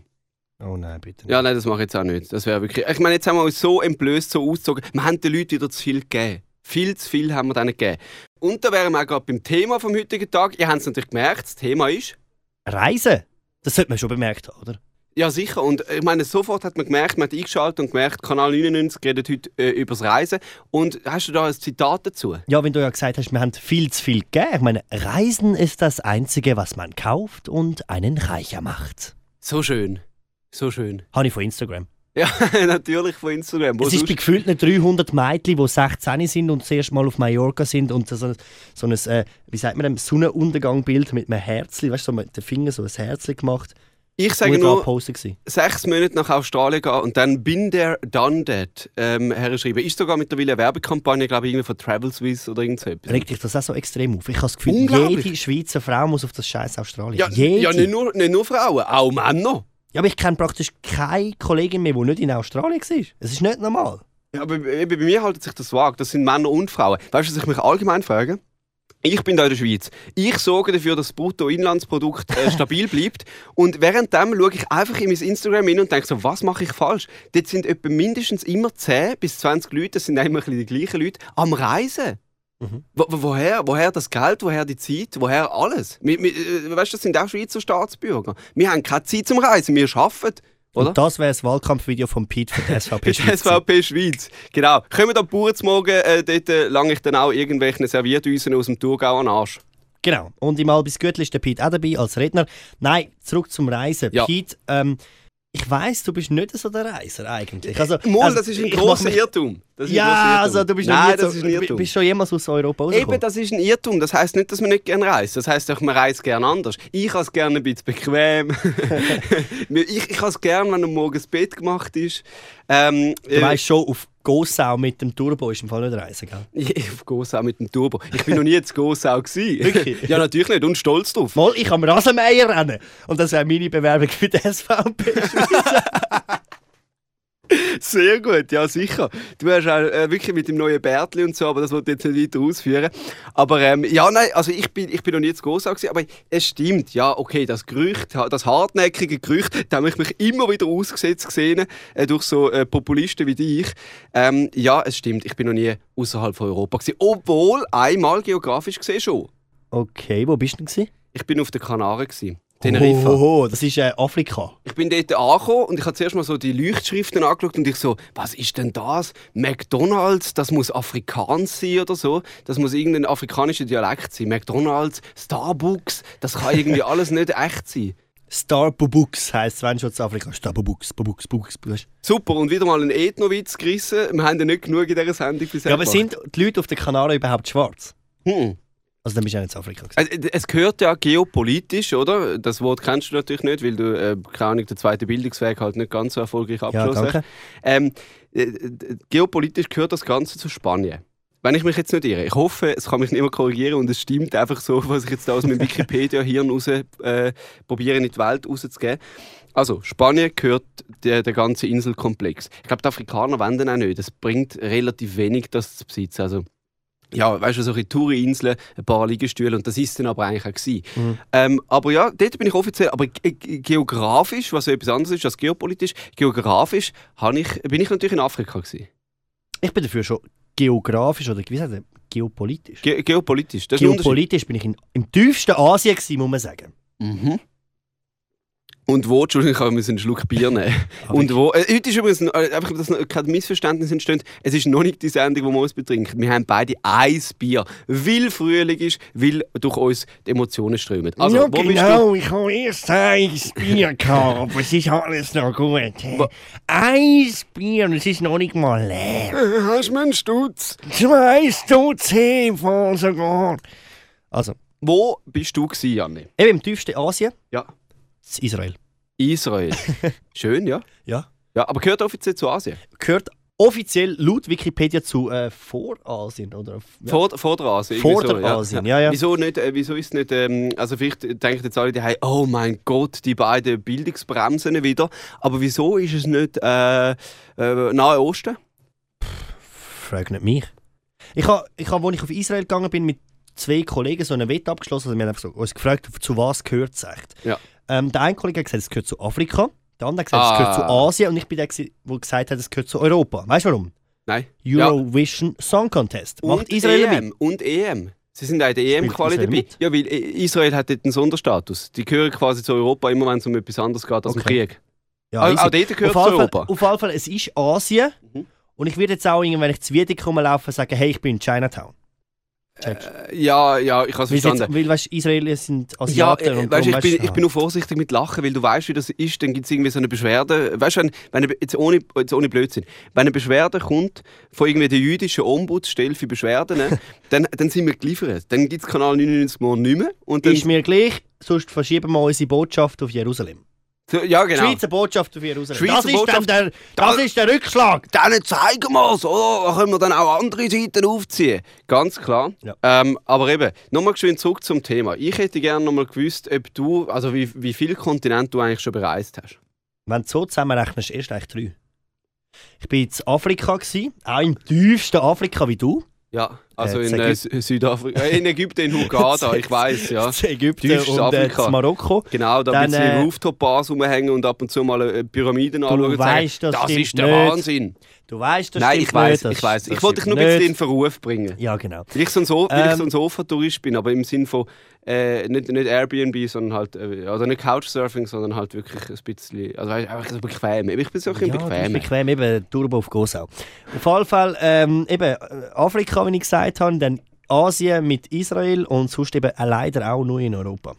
[SPEAKER 2] Oh nein, bitte nicht.
[SPEAKER 1] Ja, nein, das mache ich jetzt auch nicht. Das wäre wirklich. Ich meine, jetzt haben wir uns so entblößt, so ausgezogen. Wir haben den Leuten wieder zu viel gegeben. Viel zu viel haben wir denen gegeben. Und da wären wir auch gerade beim Thema vom heutigen Tag. Ihr habt es natürlich gemerkt, das Thema ist.
[SPEAKER 2] Reisen? Das sollte man schon bemerkt haben, oder?
[SPEAKER 1] Ja, sicher. Und ich meine, sofort hat man gemerkt, man hat eingeschaltet und gemerkt, Kanal 99 redet heute äh, über das Reisen. Und hast du da ein Zitat dazu?
[SPEAKER 2] Ja, wenn du ja gesagt hast, wir haben viel zu viel gegeben. Ich meine, Reisen ist das Einzige, was man kauft und einen reicher macht.
[SPEAKER 1] So schön. So schön.
[SPEAKER 2] Habe ich von Instagram.
[SPEAKER 1] Ja, natürlich von Instagram. Wo
[SPEAKER 2] es ist
[SPEAKER 1] sonst-
[SPEAKER 2] bei gefühlten 300 Mädchen, die 16 sind und das erste Mal auf Mallorca sind und so ein, so ein äh, wie sagt man, Sonnenuntergangbild mit einem Herzli, weißt du, so mit den Fingern so ein Herzli gemacht.
[SPEAKER 1] ich sage nur, sechs Monate nach Australien gehen und dann bin der done that ähm, hergeschrieben. Ist sogar mittlerweile eine Werbekampagne, glaube ich, irgendwie von Travel Swiss oder irgend so etwas.
[SPEAKER 2] Regt dich das auch so extrem auf? Ich habe das Gefühl, jede Schweizer Frau muss auf das scheiß Australien.
[SPEAKER 1] Ja,
[SPEAKER 2] jede.
[SPEAKER 1] ja nicht, nur, nicht nur Frauen, auch Männer.
[SPEAKER 2] Ja, aber ich kenne praktisch keine Kollegin mehr, die nicht in Australien war. Es ist nicht normal.
[SPEAKER 1] Ja, aber bei mir haltet sich das vage. Das sind Männer und Frauen. Weißt du, was ich mich allgemein frage? Ich bin da in der Schweiz. Ich sorge dafür, dass das Bruttoinlandsprodukt äh, stabil bleibt. Und währenddem schaue ich einfach in mein Instagram hin und denke so, was mache ich falsch? Dort sind etwa mindestens immer 10 bis 20 Leute, das sind immer die gleichen Leute, am Reisen.
[SPEAKER 2] Mhm.
[SPEAKER 1] Wo, woher, woher das Geld, woher die Zeit, woher alles? Wir, wir, äh, weißt du, das sind auch Schweizer Staatsbürger. Wir haben keine Zeit zum Reisen, wir arbeiten. Oder?
[SPEAKER 2] Und das wäre das Wahlkampfvideo von Pete für die SVP Schweiz.
[SPEAKER 1] SVP Schweiz. Genau. Kommen da Bauern zum Morgen, äh, dort äh, lange ich dann auch irgendwelchen Servierdüsen aus dem Thurgau an den Arsch.
[SPEAKER 2] Genau. Und im Albis Gürtel ist der Pete auch dabei als Redner. Nein, zurück zum Reisen.
[SPEAKER 1] Ja.
[SPEAKER 2] Pete, ähm, ich weiss, du bist nicht so der Reiser eigentlich. Also,
[SPEAKER 1] Mal,
[SPEAKER 2] also,
[SPEAKER 1] das ist ein
[SPEAKER 2] mich-
[SPEAKER 1] Irrtum. Ist
[SPEAKER 2] Ja, also du bist
[SPEAKER 1] Nein, das
[SPEAKER 2] so,
[SPEAKER 1] ist ein Irrtum.
[SPEAKER 2] bist schon jemals aus Europa rausgekommen.
[SPEAKER 1] Eben, das ist ein Irrtum. Das heisst nicht, dass man nicht gerne reist. Das heisst auch, man reist gerne anders. Ich habe es gerne ein bisschen bequem. ich ich habe es gerne, wenn am Morgen das Bett gemacht ist. Ähm,
[SPEAKER 2] Du weißt schon, auf Gossau mit dem Turbo ist im Fall nicht reisen, gell?
[SPEAKER 1] Auf Gossau mit dem Turbo. Ich bin noch nie zu Gossau gewesen.
[SPEAKER 2] Wirklich?
[SPEAKER 1] ja, natürlich nicht. Und stolz drauf.
[SPEAKER 2] Mal, ich am Rasenmäher rennen. Und das wäre meine Bewerbung für die SVP.
[SPEAKER 1] Sehr gut, ja sicher. Du hast auch äh, wirklich mit dem neuen Bärtli und so, aber das wollte ich jetzt nicht weiter ausführen. Aber ähm, ja, nein, also ich bin, ich bin noch nie zu gewesen, aber es stimmt, ja, okay, das Gerücht, das hartnäckige Gerücht, da habe ich mich immer wieder ausgesetzt gesehen äh, durch so äh, Populisten wie dich. Ähm, ja, es stimmt, ich bin noch nie außerhalb von Europa gewesen, obwohl einmal geografisch gesehen schon.
[SPEAKER 2] okay, wo bist du denn? gewesen?
[SPEAKER 1] Ich bin auf den Kanaren gewesen. Teneriffa.
[SPEAKER 2] Oh, das ist äh, Afrika.
[SPEAKER 1] Ich bin dort angekommen und ich habe zuerst mal so die Leuchtschriften angeschaut und ich so, was ist denn das? McDonalds, das muss Afrikaans sein oder so. Das muss irgendein afrikanischer Dialekt sein. McDonalds, Starbucks, das kann irgendwie alles nicht echt sein.
[SPEAKER 2] Starbucks heisst, wenn schon zu Afrika. Starbucks, Bubuks, Bubuks, Bubuks.
[SPEAKER 1] Super, und wieder mal einen Ethnowitz gerissen. Wir haben ja nicht genug in dieser Sendung bisher
[SPEAKER 2] Ja, aber sind die Leute auf den Kanaren überhaupt schwarz?
[SPEAKER 1] Hm.
[SPEAKER 2] Also dann bist du ja nicht in Afrika. gewesen.
[SPEAKER 1] Also, Es gehört ja geopolitisch, oder? Das Wort kennst du natürlich nicht, weil du, äh, keine Ahnung, den zweiten Bildungsweg halt nicht ganz so erfolgreich
[SPEAKER 2] Ja,
[SPEAKER 1] abgeschlossen hast.
[SPEAKER 2] danke.
[SPEAKER 1] Ähm, äh, äh, geopolitisch gehört das Ganze zu Spanien. Wenn ich mich jetzt nicht irre. Ich hoffe, es kann mich nicht mehr korrigieren und es stimmt einfach so, was ich jetzt da aus meinem Wikipedia-Hirn raus äh, probiere, in die Welt rauszugeben. Also, Spanien gehört der, der ganze Inselkomplex. Ich glaube, die Afrikaner wollen den auch nicht. Es bringt relativ wenig, das zu besitzen. Also, ja, weißt du, solche Touri-Inseln, ein paar Liegestühle und das ist dann aber eigentlich auch gewesen.
[SPEAKER 2] Mhm.
[SPEAKER 1] Ähm, aber ja, dort bin ich offiziell, aber ge ge- geografisch, was ja etwas anderes ist als geopolitisch, geografisch ich, bin ich natürlich in Afrika gewesen.
[SPEAKER 2] Ich bin dafür schon geografisch oder wie sagt man, geopolitisch.
[SPEAKER 1] Ge geopolitisch, das ein.
[SPEAKER 2] Geopolitisch bin ich in, im tiefsten Asien gewesen, muss man sagen.
[SPEAKER 1] Mhm. Und wo, Entschuldigung, ich muss einen Schluck Bier nehmen.
[SPEAKER 2] Ah,
[SPEAKER 1] Und wo, äh, heute ist übrigens, äh, einfach, dass kein Missverständnis entsteht, es ist noch nicht die Sendung, die wir uns betrinken. Wir haben beide ein Bier, weil Frühling ist, weil durch uns die Emotionen strömen. Also,
[SPEAKER 3] ja,
[SPEAKER 1] wo bist du?
[SPEAKER 3] genau, ich habe erst ein Bier gehabt, aber es ist alles noch gut.
[SPEAKER 1] Wo-
[SPEAKER 3] Ein Bier und es ist noch nicht mal leer.
[SPEAKER 1] Äh, Hast du mir einen Stutz?
[SPEAKER 3] Zwei Stutz voll sogar.
[SPEAKER 2] Also,
[SPEAKER 1] Wo bist du gewesen,
[SPEAKER 2] eben im tiefsten Asien,
[SPEAKER 1] Ja.
[SPEAKER 2] Das Israel.
[SPEAKER 1] Israel. Schön, ja.
[SPEAKER 2] Ja.
[SPEAKER 1] Ja, aber gehört offiziell zu Asien?
[SPEAKER 2] Gehört offiziell laut Wikipedia zu äh, Vorasien, oder? Ja.
[SPEAKER 1] Vor, Vorderasien. so,
[SPEAKER 2] Vorderasien, ja, ja.
[SPEAKER 1] Wieso, nicht, äh, wieso ist nicht, ähm, also vielleicht denken jetzt alle, die haben, oh mein Gott, die beiden Bildungsbremsen wieder. Aber wieso ist es nicht äh, äh, Nahe Osten?
[SPEAKER 2] Frag nicht mich. Ich habe, ich hab, als ich auf Israel gegangen bin, mit zwei Kollegen so eine Wette abgeschlossen. Also wir haben einfach so, uns gefragt, zu was gehört es echt.
[SPEAKER 1] Ja.
[SPEAKER 2] Ähm, der eine Kollege hat gesagt, es gehört zu Afrika. Der andere hat gesagt, es gehört zu
[SPEAKER 1] Ah.
[SPEAKER 2] Asien. Und ich bin der, der gesagt hat, es gehört zu Europa. Weißt du warum?
[SPEAKER 1] Nein.
[SPEAKER 2] Eurovision Song Contest. Macht
[SPEAKER 1] Und
[SPEAKER 2] Israel
[SPEAKER 1] EM.
[SPEAKER 2] mit?
[SPEAKER 1] Und EM. Sie sind auch in der EM-Quali dabei.
[SPEAKER 2] mit?
[SPEAKER 1] Ja, weil Israel hat dort einen Sonderstatus. Die gehören quasi zu Europa, immer wenn es um etwas anderes geht als
[SPEAKER 2] Okay.
[SPEAKER 1] Krieg.
[SPEAKER 2] Ja,
[SPEAKER 1] auch,
[SPEAKER 2] easy.
[SPEAKER 1] auch dort gehört
[SPEAKER 2] auf,
[SPEAKER 1] zu
[SPEAKER 2] Fall,
[SPEAKER 1] Europa.
[SPEAKER 2] auf alle Fall, es ist Asien.
[SPEAKER 1] Mhm.
[SPEAKER 2] Und ich würde jetzt auch, wenn ich zu Wiedek rumlaufe, sagen, hey, ich bin in Chinatown.
[SPEAKER 1] Äh, ja, ja, ich habe es verstanden.
[SPEAKER 2] jetzt, weil weißt, Israelis sind
[SPEAKER 1] Ja,
[SPEAKER 2] Asiaten.
[SPEAKER 1] äh,
[SPEAKER 2] und
[SPEAKER 1] weißt, ich, bin, ich bin nur vorsichtig mit Lachen, weil du weißt, wie das ist. Dann gibt es irgendwie so eine Beschwerde. Weißt du, wenn, wenn jetzt ohne, jetzt ohne Blödsinn, wenn eine Beschwerde kommt von irgendwie der jüdischen Ombudsstelle für Beschwerden, dann, dann sind wir geliefert. Dann gibt es Kanal 99 morgen nicht mehr. Und dann,
[SPEAKER 2] Ist mir gleich, sonst verschieben wir unsere Botschaft auf Jerusalem.
[SPEAKER 1] Ja, genau.
[SPEAKER 2] Schweizer Botschaft auf Jerusalem.
[SPEAKER 1] Schweizer
[SPEAKER 2] das ist
[SPEAKER 1] Botschaft-
[SPEAKER 2] der, das
[SPEAKER 1] Da-
[SPEAKER 2] ist der Rückschlag.
[SPEAKER 1] Dann zeigen wir es, oder? Da können wir dann auch andere Seiten aufziehen. Ganz klar.
[SPEAKER 2] Ja.
[SPEAKER 1] Ähm, aber eben, nochmal zurück zum Thema. Ich hätte gerne nochmal gewusst, ob du, also wie, wie viele Kontinente du eigentlich schon bereist hast.
[SPEAKER 2] Wenn du so zusammenrechnest, erst eigentlich drei. Ich war in Afrika, gewesen, auch im tiefsten Afrika wie du.
[SPEAKER 1] Ja, also
[SPEAKER 2] Äh,
[SPEAKER 1] in äh, Südafrika, äh, in Ägypten, in Hurghada, ich weiß, ja.
[SPEAKER 2] In Ägypten
[SPEAKER 1] Tiefstes
[SPEAKER 2] und äh, Marokko.
[SPEAKER 1] Genau, da
[SPEAKER 2] Dann,
[SPEAKER 1] ein bisschen
[SPEAKER 2] äh,
[SPEAKER 1] Rooftop-Bars rumhängen und ab und zu mal äh, Pyramiden anschauen
[SPEAKER 2] weißt, das
[SPEAKER 1] das ist der
[SPEAKER 2] nicht.
[SPEAKER 1] Wahnsinn.
[SPEAKER 2] Du weißt, das
[SPEAKER 1] Nein, ich weiß, ich weiß. Ich wollte dich nur ein bisschen in
[SPEAKER 2] nicht.
[SPEAKER 1] Verruf bringen.
[SPEAKER 2] Ja, genau.
[SPEAKER 1] Weil ich so ein, so ich
[SPEAKER 2] Ähm,
[SPEAKER 1] so ein Sofa-Tourist bin, aber im Sinn von äh, nicht, nicht Airbnb, sondern halt, äh, oder nicht Couchsurfing, sondern halt wirklich ein bisschen, also weißt, einfach so bequem. Ich bin so ein bisschen
[SPEAKER 2] Ja,
[SPEAKER 1] bequem.
[SPEAKER 2] bequem, eben Turbo auf Gosau. Auf jeden Fall, ähm, eben äh, Afrika, wie ich gesagt habe, dann Asien mit Israel und sonst eben äh, leider auch nur in Europa.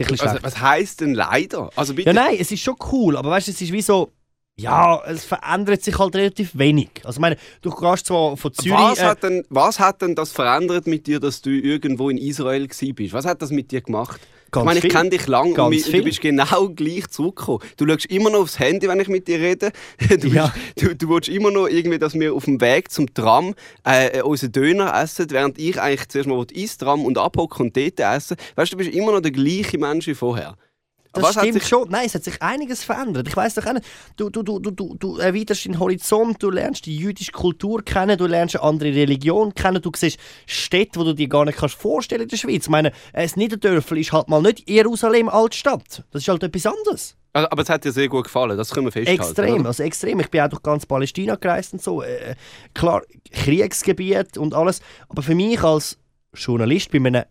[SPEAKER 1] Also, was heisst denn leider? Also bitte,
[SPEAKER 2] Ja, nein, es ist schon cool, aber weißt du, es ist wie so, ja, es verändert sich halt relativ wenig. Also, ich meine, du gehst zwar von Zürich.
[SPEAKER 1] was,
[SPEAKER 2] äh,
[SPEAKER 1] hat denn, was hat denn das verändert mit dir, dass du irgendwo in Israel bist? Was hat das mit dir gemacht?
[SPEAKER 2] Ganz
[SPEAKER 1] ich meine, ich kenne dich lang und du bist genau gleich zurückgekommen. Du schaust immer noch aufs Handy, wenn ich mit dir rede. Du,
[SPEAKER 2] Ja.
[SPEAKER 1] bist, du, du willst immer noch irgendwie, dass wir auf dem Weg zum Tram äh, unseren Döner essen, während ich eigentlich zuerst mal ins Tram und abhocken und dort essen. Weißt du, du bist immer noch der gleiche Mensch wie vorher.
[SPEAKER 2] Das
[SPEAKER 1] was
[SPEAKER 2] stimmt
[SPEAKER 1] sich-
[SPEAKER 2] schon. Nein, es hat sich einiges verändert. Ich weiß doch auch nicht. Du, du, du, du, du, erweiterst deinen Horizont, du lernst die jüdische Kultur kennen, du lernst eine andere Religion kennen, du siehst Städte, wo du dir gar nicht kannst vorstellen in der Schweiz. Ich meine, ein Niederdörfel ist halt mal nicht Jerusalem Altstadt. Das ist halt etwas anderes.
[SPEAKER 1] Also, aber es hat dir sehr gut gefallen, das können wir festhalten.
[SPEAKER 2] Extrem,
[SPEAKER 1] oder?
[SPEAKER 2] also extrem. Ich bin auch durch ganz Palästina gereist und so. Äh, klar, Kriegsgebiet und alles. Aber für mich als Journalist bei einem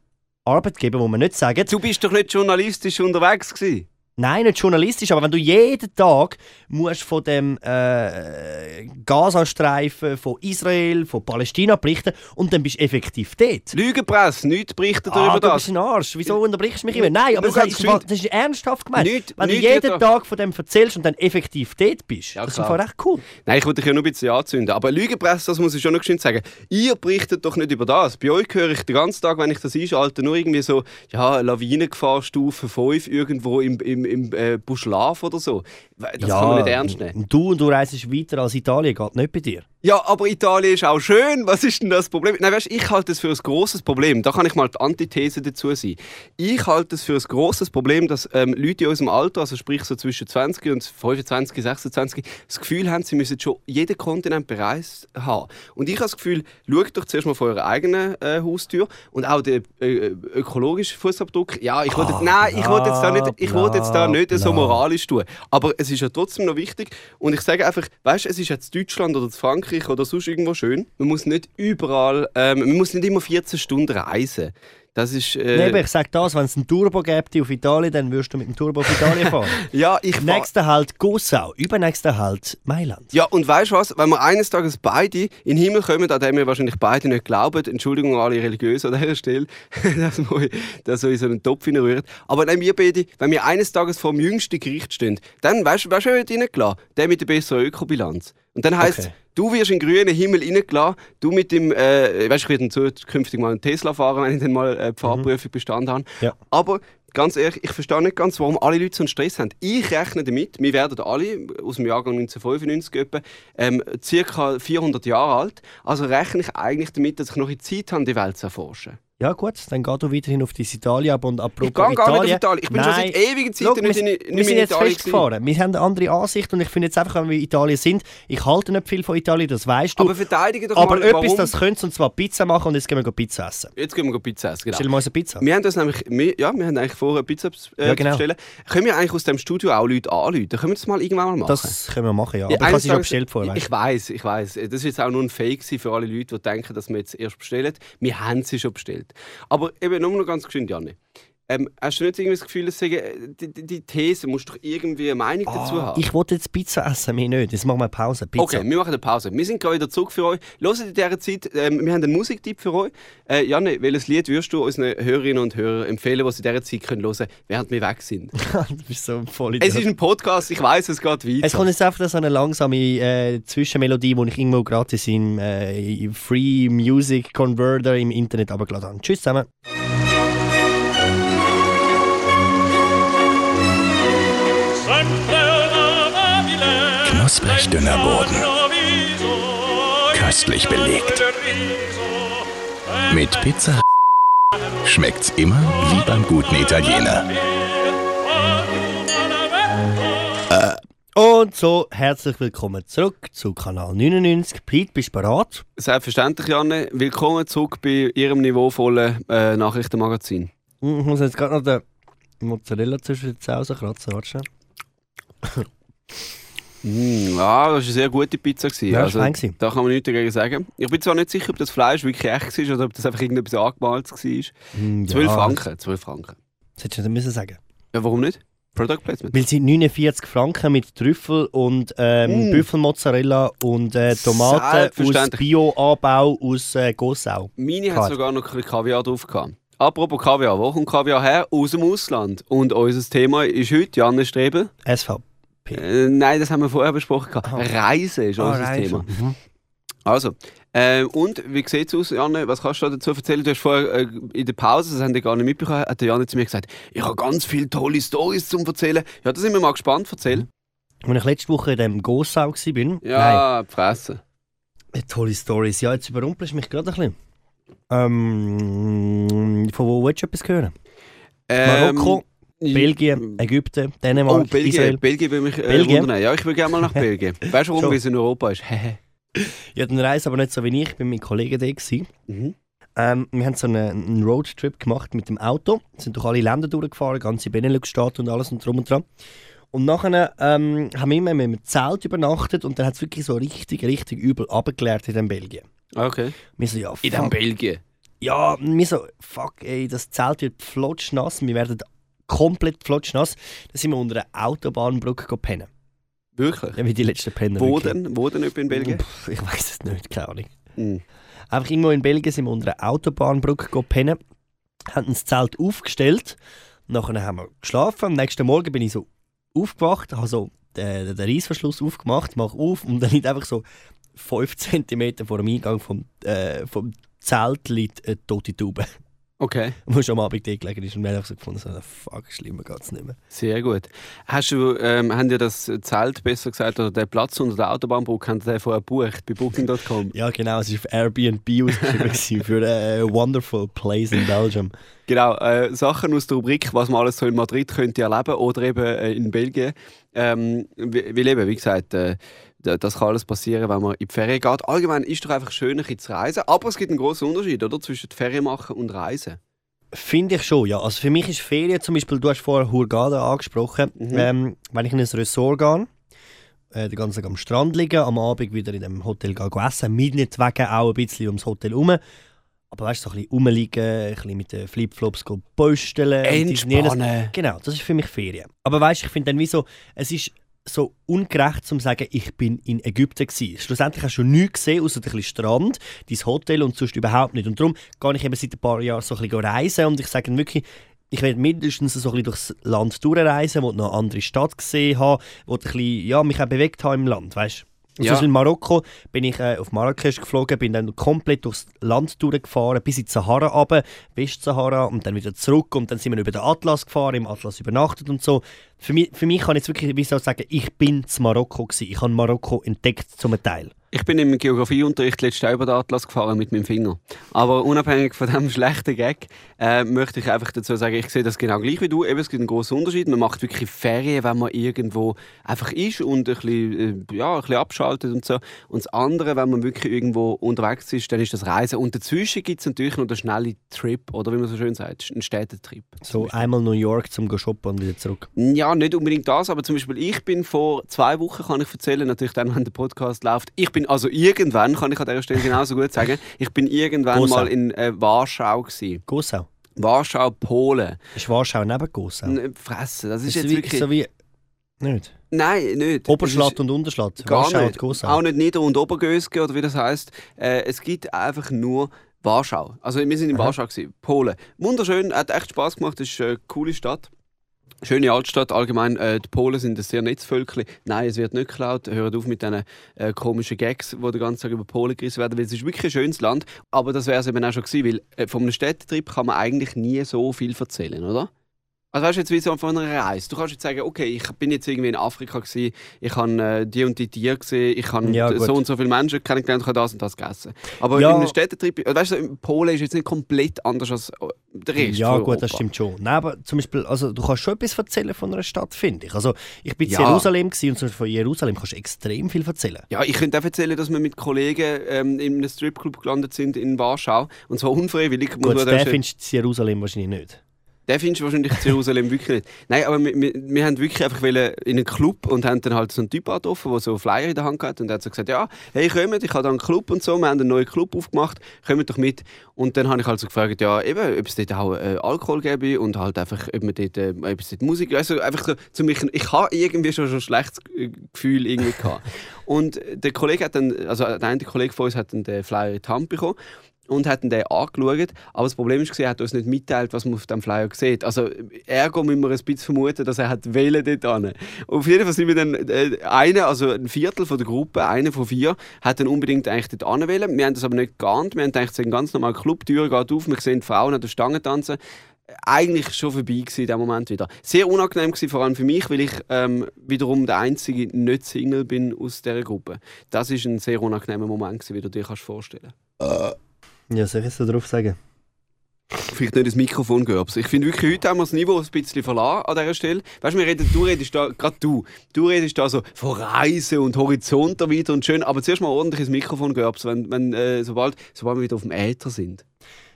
[SPEAKER 2] Arbeitgeber, wo man nicht sagen,
[SPEAKER 1] Du bist doch nicht journalistisch unterwegs gewesen.
[SPEAKER 2] Nein, nicht journalistisch, aber wenn du jeden Tag musst von dem äh, Gazastreifen, von Israel, von Palästina berichten und dann bist du effektiv dort.
[SPEAKER 1] Lügenpresse, nichts berichtet
[SPEAKER 2] Ah,
[SPEAKER 1] über
[SPEAKER 2] du
[SPEAKER 1] das.
[SPEAKER 2] bist ein Arsch. Wieso unterbrichst du mich immer? Nein, aber das,
[SPEAKER 1] ganz
[SPEAKER 2] ist, das ist ernsthaft gemeint.
[SPEAKER 1] Nicht-
[SPEAKER 2] wenn du
[SPEAKER 1] nicht
[SPEAKER 2] jeden
[SPEAKER 1] jeder-
[SPEAKER 2] Tag von dem erzählst und dann effektiv dort bist,
[SPEAKER 1] Ja,
[SPEAKER 2] das ist
[SPEAKER 1] klar.
[SPEAKER 2] einfach recht cool.
[SPEAKER 1] Nein, ich wollte dich ja nur ein bisschen anzünden. Aber Lügenpresse, das muss ich schon noch geschwind sagen. Ihr berichtet doch nicht über das. Bei euch höre ich den ganzen Tag, wenn ich das einschalte, nur irgendwie so, ja, Lawinengefahrstufe 5 irgendwo im, im, im äh, Buschlaf oder so. Das kann man nicht ernst nehmen.
[SPEAKER 2] Du und du reist weiter als Italien, geht nicht bei dir.
[SPEAKER 1] Ja, aber Italien ist auch schön. Was ist denn das Problem? Nein, weißt, ich halte es für ein großes Problem. Da kann ich mal die Antithese dazu sein. Ich halte es für ein großes Problem, dass ähm, Leute in unserem Alter, also sprich so zwischen 20 und 25, 26, das Gefühl haben, sie müssen schon jeden Kontinent bereist haben. Und ich habe das Gefühl, schaut doch zuerst mal vor eurer eigenen äh, Haustür und auch den äh, ökologischen Fußabdruck. Ja, ich wollte, nein, ich wollte jetzt da nicht, ich wollte jetzt da nicht so moralisch tun. Aber es ist ja trotzdem noch wichtig. Und ich sage einfach, weißt, es ist jetzt Deutschland oder Frankreich oder sonst irgendwo schön. Man muss nicht überall, ähm, man muss nicht immer 14 Stunden reisen. Das ist. Äh,
[SPEAKER 2] Nee, aber ich sage das, wenn es einen Turbo gäbe auf Italien, dann würdest du mit dem Turbo auf Italien fahren.
[SPEAKER 1] ja, ich fahr-
[SPEAKER 2] Nächster Halt Gossau, übernächster Halt Mailand.
[SPEAKER 1] Ja, und weißt du was? Wenn wir eines Tages beide in den Himmel kommen, an dem wir wahrscheinlich beide nicht glauben, Entschuldigung an alle Religiösen an dieser Stelle, dass wir das so in so einen Topf hineinrühren. Aber dann wir beide, wenn wir eines Tages vor dem jüngsten Gericht stehen, dann weißt du, weißt du, wer wird reingelassen? Der mit der besseren Ökobilanz. Und dann heisst
[SPEAKER 2] Okay.
[SPEAKER 1] Du wirst in den grünen Himmel reingelassen, du mit dem, äh, weißt, ich werde zukünftig mal einen Tesla fahren, wenn ich dann mal äh, die Fahrprüfung bestanden habe.
[SPEAKER 2] Ja.
[SPEAKER 1] Aber ganz ehrlich, ich verstehe nicht ganz, warum alle Leute so einen Stress haben. Ich rechne damit, wir werden alle aus dem Jahrgang 1995 etwa, ähm, circa 400 Jahre alt. Also rechne ich eigentlich damit, dass ich noch in Zeit habe, die Welt zu erforschen.
[SPEAKER 2] Ja gut, dann geh du weiterhin auf die Italien ab und apropos
[SPEAKER 1] Ich gehe gar nicht auf
[SPEAKER 2] Italien.
[SPEAKER 1] Italien. Ich bin schon
[SPEAKER 2] Nein.
[SPEAKER 1] seit ewigen Zeiten nicht,
[SPEAKER 2] wir,
[SPEAKER 1] in, nicht
[SPEAKER 2] wir sind
[SPEAKER 1] in
[SPEAKER 2] jetzt
[SPEAKER 1] Italien gewesen.
[SPEAKER 2] festgefahren. Wir haben eine andere Ansicht und ich finde jetzt einfach, wenn wir in Italien sind, ich halte nicht viel von Italien, das weißt du.
[SPEAKER 1] Aber verteidige doch
[SPEAKER 2] Aber
[SPEAKER 1] mal,
[SPEAKER 2] etwas,
[SPEAKER 1] warum...
[SPEAKER 2] das könnt und zwar Pizza machen und jetzt gehen wir Pizza essen.
[SPEAKER 1] Jetzt gehen wir Pizza essen, genau.
[SPEAKER 2] Stellen wir uns eine Pizza.
[SPEAKER 1] Wir haben das nämlich, wir, ja, wir haben eigentlich vor, eine Pizza äh,
[SPEAKER 2] Ja, genau.
[SPEAKER 1] zu bestellen. Können wir eigentlich aus dem Studio auch Leute anrufen? Können wir das mal irgendwann mal machen?
[SPEAKER 2] Das können wir machen, ja.
[SPEAKER 1] Ja,
[SPEAKER 2] Aber ich habe sie schon bestellt vorher.
[SPEAKER 1] Ich weiß, ich weiß. Das ist jetzt auch nur ein Fake gewesen für alle Leute, die denken, dass wir jetzt erst bestellen. Wir haben sie schon bestellt. Aber eben nur noch ganz geschwind, Janne. Ähm, hast du nicht irgendwie das Gefühl, dass sagen, äh, die, die, These musst du doch irgendwie eine Meinung dazu haben?
[SPEAKER 2] Ich wollte jetzt Pizza essen, mir nicht. Jetzt machen wir eine Pause. Pizza.
[SPEAKER 1] Okay, wir machen eine Pause. Wir sind gerade wieder zurück für euch. Hört in dieser Zeit, ähm, wir haben einen Musiktipp für euch. Äh, Janne, welches Lied würdest du unseren Hörerinnen und Hörern empfehlen, was sie in dieser Zeit können hören können, während wir weg sind?
[SPEAKER 2] du bist so voll
[SPEAKER 1] es ist ein Podcast, ich weiß, es geht weiter.
[SPEAKER 2] Es kommt jetzt einfach so eine langsame äh, Zwischenmelodie, die ich irgendwo gratis im äh, Free Music Converter im Internet abgeladen habe. Tschüss zusammen.
[SPEAKER 4] Dünner Boden. Köstlich belegt. Mit Pizza schmeckt's immer wie beim guten Italiener.
[SPEAKER 2] Und Und so, herzlich willkommen zurück zu Kanal 99. Pete, bist du bereit?
[SPEAKER 1] Selbstverständlich, Janne. Willkommen zurück bei Ihrem niveauvollen äh, Nachrichtenmagazin.
[SPEAKER 2] Hm, Ich muss jetzt gerade noch den Mozzarella zwischen den Zähnen rauskratzen. Warte schnell.
[SPEAKER 1] Mm, ja, das war eine sehr gute Pizza. Gewesen.
[SPEAKER 2] Ja,
[SPEAKER 1] also, da kann man nichts dagegen sagen. Ich bin zwar nicht sicher, ob das Fleisch wirklich echt war oder ob das einfach irgendetwas angemalt war.
[SPEAKER 2] Hm,
[SPEAKER 1] 12
[SPEAKER 2] ja,
[SPEAKER 1] Franken, 12 Franken.
[SPEAKER 2] Das hättest du nicht müssen sagen
[SPEAKER 1] Ja, warum nicht? Product Placement.
[SPEAKER 2] Weil sie 49 Franken mit Trüffel und ähm,
[SPEAKER 1] Mm.
[SPEAKER 2] Büffelmozzarella und äh, Tomaten aus. Bio-Anbau aus äh, Gossau.
[SPEAKER 1] Meine hat sogar noch ein bisschen Kaviar drauf gehabt. Apropos Kaviar, wo kommt Kaviar her? Aus dem Ausland. Und unser Thema ist heute, Janne Strebel.
[SPEAKER 2] SVP.
[SPEAKER 1] Äh, nein, das haben wir vorher besprochen.
[SPEAKER 2] Ah.
[SPEAKER 1] Reisen ist unser
[SPEAKER 2] Reise.
[SPEAKER 1] Thema.
[SPEAKER 2] Mhm.
[SPEAKER 1] Also, ähm, und wie sieht es aus, Janne? Was kannst du dazu erzählen? Du hast vorher äh, in der Pause, das haben die gar nicht mitbekommen, hat der Janne zu mir gesagt, ich habe ganz viele tolle Stories zum erzählen. Ja, da sind wir mal gespannt. Erzähl.
[SPEAKER 2] Als ich letzte Woche in dem Gossau war,
[SPEAKER 1] Ja, fressen.
[SPEAKER 2] äh, tolle Stories. Ja, jetzt überrumpelst du mich gerade ein bisschen. Ähm, von wo willst du etwas hören?
[SPEAKER 1] Ähm,
[SPEAKER 2] Marokko, Belgien, Ägypten, Dänemark,
[SPEAKER 1] Oh, Belgien.
[SPEAKER 2] Israel.
[SPEAKER 1] Belgien will mich äh,
[SPEAKER 2] Belgien?
[SPEAKER 1] wundern. Ja, ich will gerne mal nach Belgien. Weißt du, warum? Weil es in Europa ist.
[SPEAKER 2] Hatte eine Reise aber nicht so wie ich, ich bin mit Kollegen da. Gewesen.
[SPEAKER 1] Mhm.
[SPEAKER 2] Ähm, wir haben so einen, einen Roadtrip gemacht mit dem Auto, sind durch alle Länder durchgefahren, ganze Benelux-Staaten und alles und drum und dran. Und nachher ähm, haben wir immer mit einem Zelt übernachtet und dann hat es wirklich so richtig, richtig übel abgeklärt in Belgien.
[SPEAKER 1] Okay.
[SPEAKER 2] Wir so, ja,
[SPEAKER 1] In. Belgien.
[SPEAKER 2] Ja, wir so, fuck, ey, das Zelt wird flotschnass, wir werden komplett flotschnass. Dann sind wir unter einer Autobahnbrücke go pennen.
[SPEAKER 1] Wirklich?
[SPEAKER 2] Wie die letzten Penner.
[SPEAKER 1] Wo
[SPEAKER 2] wirklich.
[SPEAKER 1] denn? Wo denn in Belgien?
[SPEAKER 2] Pff, Ich weiß es nicht, keine Ahnung.
[SPEAKER 1] Mhm.
[SPEAKER 2] Einfach irgendwo in Belgien sind wir unter einer Autobahnbrücke pennen, haben das Zelt aufgestellt, nachher haben wir geschlafen. Am nächsten Morgen bin ich so aufgewacht, habe so den, den Reissverschluss aufgemacht, mache auf und dann liegt einfach so 5 cm vor dem Eingang vom, äh, vom Zelt liegt eine tote Taube,
[SPEAKER 1] Okay,
[SPEAKER 2] die schon am Abend da gelegen ist. Und haben einfach so gefunden, so, fuck, schlimmer geht es nicht mehr.
[SPEAKER 1] sehr gut. Hast du, ähm, haben dir das Zelt besser gesagt oder der Platz unter der Autobahnbrücke, haben den vorher gebucht bei Booking.com?
[SPEAKER 2] Ja genau, es war auf Airbnb ausgeschrieben für a wonderful place in Belgium.
[SPEAKER 1] Genau, äh, Sachen aus der Rubrik, was man alles so in Madrid könnte erleben oder eben äh, in Belgien. Ähm, wie- weil eben, wie gesagt, äh, das kann alles passieren, wenn man in die Ferien geht. Allgemein ist es doch einfach schön, ein bisschen zu reisen, aber es gibt einen großen Unterschied oder, zwischen Ferien machen und Reisen.
[SPEAKER 2] Finde ich schon, ja. Also für mich ist Ferien zum Beispiel, du hast vorher Hurghada angesprochen,
[SPEAKER 1] Mhm.
[SPEAKER 2] ähm, wenn ich in ein Ressort gehe, äh, den ganzen Tag am Strand liegen, am Abend wieder in dem Hotel gehen essen, meinetwegen auch ein bisschen ums Hotel herum. Aber weißt du, so ein bisschen rumliegen, ein bisschen mit den Flipflops jenes.
[SPEAKER 1] Entspannen.
[SPEAKER 2] Genau, das ist für mich Ferien. Aber weißt du, ich finde dann wie so, es ist so ungerecht zu sagen, ich bin in Ägypten gewesen. Schlussendlich hast du nichts gesehen, außer ein bisschen Strand, dein Hotel und sonst überhaupt nicht. Und darum gehe ich eben seit ein paar Jahren so ein bisschen reisen und ich sage wirklich, ich werde mindestens so ein bisschen durchs Land durchreisen, wo noch eine andere Stadt gesehen habe, wo ich ja, mich auch bewegt habe im Land, weißt
[SPEAKER 1] Ja.
[SPEAKER 2] ja. in Marokko bin ich äh, auf Marrakesch geflogen, bin dann komplett durchs Land durchgefahren, bis in die Sahara runter, Westsahara und dann wieder zurück und dann sind wir über den Atlas gefahren, im Atlas übernachtet und so. Für mich, für mich kann ich jetzt wirklich wie so sagen, ich bin zu Marokko gewesen. Ich habe Marokko entdeckt zum Teil.
[SPEAKER 1] Ich bin im Geografieunterricht letztes Jahr über den Atlas gefahren mit meinem Finger. Aber unabhängig von diesem schlechten Gag äh, möchte ich einfach dazu sagen, ich sehe das genau gleich wie du. Eben, es gibt einen großen Unterschied. Man macht wirklich Ferien, wenn man irgendwo einfach ist und ein bisschen, äh, ja, ein bisschen abschaltet und so. Und das andere, wenn man wirklich irgendwo unterwegs ist, dann ist das Reisen. Und dazwischen gibt es natürlich noch den schnellen Trip, oder wie man so schön sagt, einen Städtetrip.
[SPEAKER 2] So einmal New York zum shoppen und wieder zurück.
[SPEAKER 1] Ja, nicht unbedingt das, aber zum Beispiel ich bin vor zwei Wochen, kann ich erzählen, natürlich dann, wenn der Podcast läuft, ich bin also irgendwann, kann ich an dieser Stelle genauso gut sagen, ich bin irgendwann
[SPEAKER 2] Gossau.
[SPEAKER 1] mal in äh, Warschau gewesen.
[SPEAKER 2] Gossau.
[SPEAKER 1] Warschau, Polen.
[SPEAKER 2] Ist Warschau neben Gossau?
[SPEAKER 1] N- Fressen, das ist
[SPEAKER 2] Ist
[SPEAKER 1] jetzt
[SPEAKER 2] wie,
[SPEAKER 1] wirklich...
[SPEAKER 2] so wie... Nicht?
[SPEAKER 1] Nein, nicht.
[SPEAKER 2] Oberschlatt und Unterschlatt.
[SPEAKER 1] Gar
[SPEAKER 2] Warschau
[SPEAKER 1] nicht.
[SPEAKER 2] und Gossau.
[SPEAKER 1] Auch nicht Nieder- und Obergösge oder wie das heißt. Äh, es gibt einfach nur Warschau. Also wir sind in. Warschau gewesen, Polen. Wunderschön, hat echt Spaß gemacht, ist eine coole Stadt. Schöne Altstadt allgemein. Äh, die Polen sind ein sehr nettes Völkchen. Nein, es wird nicht geklaut. Hört auf mit diesen äh, komischen Gags, die den ganzen Tag über Polen gerissen werden, weil es ist wirklich ein schönes Land. Aber das wäre es eben auch schon gewesen, weil äh, von einem Städtetrip kann man eigentlich nie so viel erzählen, oder? Also weißt du, jetzt wie so von einer Reise. Du kannst jetzt sagen, okay, ich bin jetzt irgendwie in Afrika gewesen, ich habe äh, die und die Tiere gesehen, ich habe
[SPEAKER 2] Ja,
[SPEAKER 1] so und so viele Menschen kennengelernt, ich habe das und das gegessen. Aber
[SPEAKER 2] Ja.
[SPEAKER 1] in einem Städtetrip, äh, weißt du, in Polen ist jetzt nicht komplett anders als äh, der Rest
[SPEAKER 2] Ja, gut,
[SPEAKER 1] Europa.
[SPEAKER 2] das stimmt schon. Nein, aber zum Beispiel, also, du kannst schon etwas erzählen von einer Stadt, finde ich. Also, ich bin in
[SPEAKER 1] Ja.
[SPEAKER 2] Jerusalem gewesen, und zum Beispiel von Jerusalem kannst du extrem viel erzählen.
[SPEAKER 1] Ja, ich könnte auch erzählen, dass wir mit Kollegen ähm, in einem Stripclub gelandet sind in Warschau. Und zwar unfreiwillig.
[SPEAKER 2] Gut, den
[SPEAKER 1] schon-
[SPEAKER 2] findest du in Jerusalem wahrscheinlich nicht.
[SPEAKER 1] Den findest du wahrscheinlich in Jerusalem wirklich nicht. Nein, aber wir, wir, wir haben wirklich einfach in einen Club und haben dann halt so einen Typ getroffen, der so Flyer in der Hand hat und hat so gesagt, ja, hey, kommt, ich habe da einen Club und so, wir haben einen neuen Club aufgemacht, kommt doch mit. Und dann habe ich halt so gefragt, ja, eben, ob es dort auch äh, Alkohol gäbe und halt einfach, ob, man dort, äh, ob es dort Musik, also einfach so, zu mich, ich habe irgendwie schon, schon ein schlechtes Gefühl irgendwie gehabt. und der Kollege hat dann, also der eine Kollege von uns hat dann den Flyer in die Hand bekommen und hat den angeschaut. Aber das Problem ist, er hat uns nicht mitteilt, was man auf dem Flyer sieht. Also, ergo müssen wir ein bisschen vermuten, dass er hat wählen dort hin. Auf jeden Fall sind wir dann, äh, einer, also ein Viertel von der Gruppe, einer von vier, hat dann unbedingt eigentlich dort hin wählen. Wir haben das aber nicht geahnt. Wir haben gedacht, es ist ein ganz normaler Club, die Tür geht auf, wir sehen Frauen an der Stange tanzen. Eigentlich schon vorbei gewesen, dem Moment wieder. Sehr unangenehm gewesen, vor allem für mich, weil ich ähm, wiederum der einzige nicht Single bin aus dieser Gruppe. Das ist ein sehr unangenehmer Moment wie du dir kannst vorstellen
[SPEAKER 2] Ja, soll ich es so drauf sagen?
[SPEAKER 1] Vielleicht nicht das Mikrofon gehört. Ich finde wirklich, heute haben wir das Niveau ein bisschen verlassen an dieser Stelle. Weißt du, wir reden, du redest da, gerade du, du redest da so von Reisen und Horizont wieder und schön, aber zuerst mal ordentlich ins Mikrofon gehört, wenn, wenn, äh, sobald, sobald wir wieder auf dem Äther sind.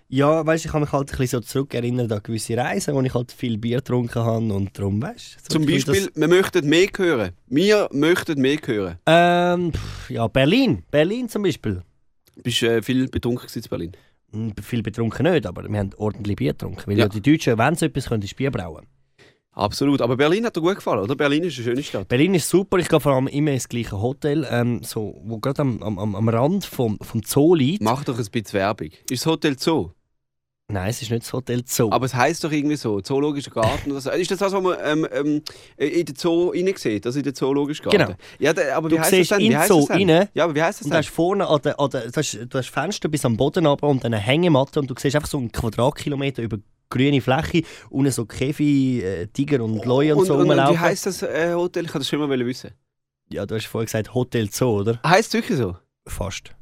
[SPEAKER 2] Ja, weißt du, ich kann mich halt ein bisschen so zurückerinnern an gewisse Reisen, wo ich halt viel Bier getrunken habe und darum, weißt du.
[SPEAKER 1] Zum Beispiel, wir möchten mehr hören. Wir möchten mehr hören.
[SPEAKER 2] Das, ähm, pff, ja, Berlin. Berlin zum Beispiel.
[SPEAKER 1] Du bist äh, viel betrunken in Berlin.
[SPEAKER 2] Hm, Viel betrunken nicht, aber wir haben ordentlich Bier getrunken. Weil
[SPEAKER 1] Ja.
[SPEAKER 2] ja. die Deutschen, wenn sie etwas können, ist Bier brauen.
[SPEAKER 1] Absolut. Aber Berlin hat dir gut gefallen, oder? Berlin ist eine schöne Stadt.
[SPEAKER 2] Berlin ist super, ich gehe vor allem immer ins gleiche Hotel, ähm, so, wo gerade am, am, am- am Rand vom, vom Zoo liegt.
[SPEAKER 1] Mach doch ein bisschen Werbung. Ist das Hotel Zoo?
[SPEAKER 2] Nein, es ist nicht das Hotel Zoo.
[SPEAKER 1] Aber es heisst doch irgendwie so, Zoologischer Garten oder so. Ist das das, was man ähm, ähm, in den Zoo rein sieht? Also in den Zoologischen Garten?
[SPEAKER 2] Genau.
[SPEAKER 1] Ja, da, aber wie
[SPEAKER 2] du
[SPEAKER 1] heisst
[SPEAKER 2] siehst
[SPEAKER 1] das denn?
[SPEAKER 2] in den
[SPEAKER 1] heisst
[SPEAKER 2] Zoo rein
[SPEAKER 1] Ja, aber wie heisst das
[SPEAKER 2] und
[SPEAKER 1] denn?
[SPEAKER 2] du hast vorne an der, an der, du, hast, du hast Fenster bis am Boden runter und eine Hängematte und du siehst einfach so einen Quadratkilometer über grüne Fläche und so Käfi, äh, Tiger und Leute und,
[SPEAKER 1] und,
[SPEAKER 2] so
[SPEAKER 1] und, und wie heisst das äh, Hotel? Ich wollte das schon mal wissen.
[SPEAKER 2] Ja, du hast vorher gesagt Hotel Zoo, oder?
[SPEAKER 1] Heißt es wirklich so?
[SPEAKER 2] Fast.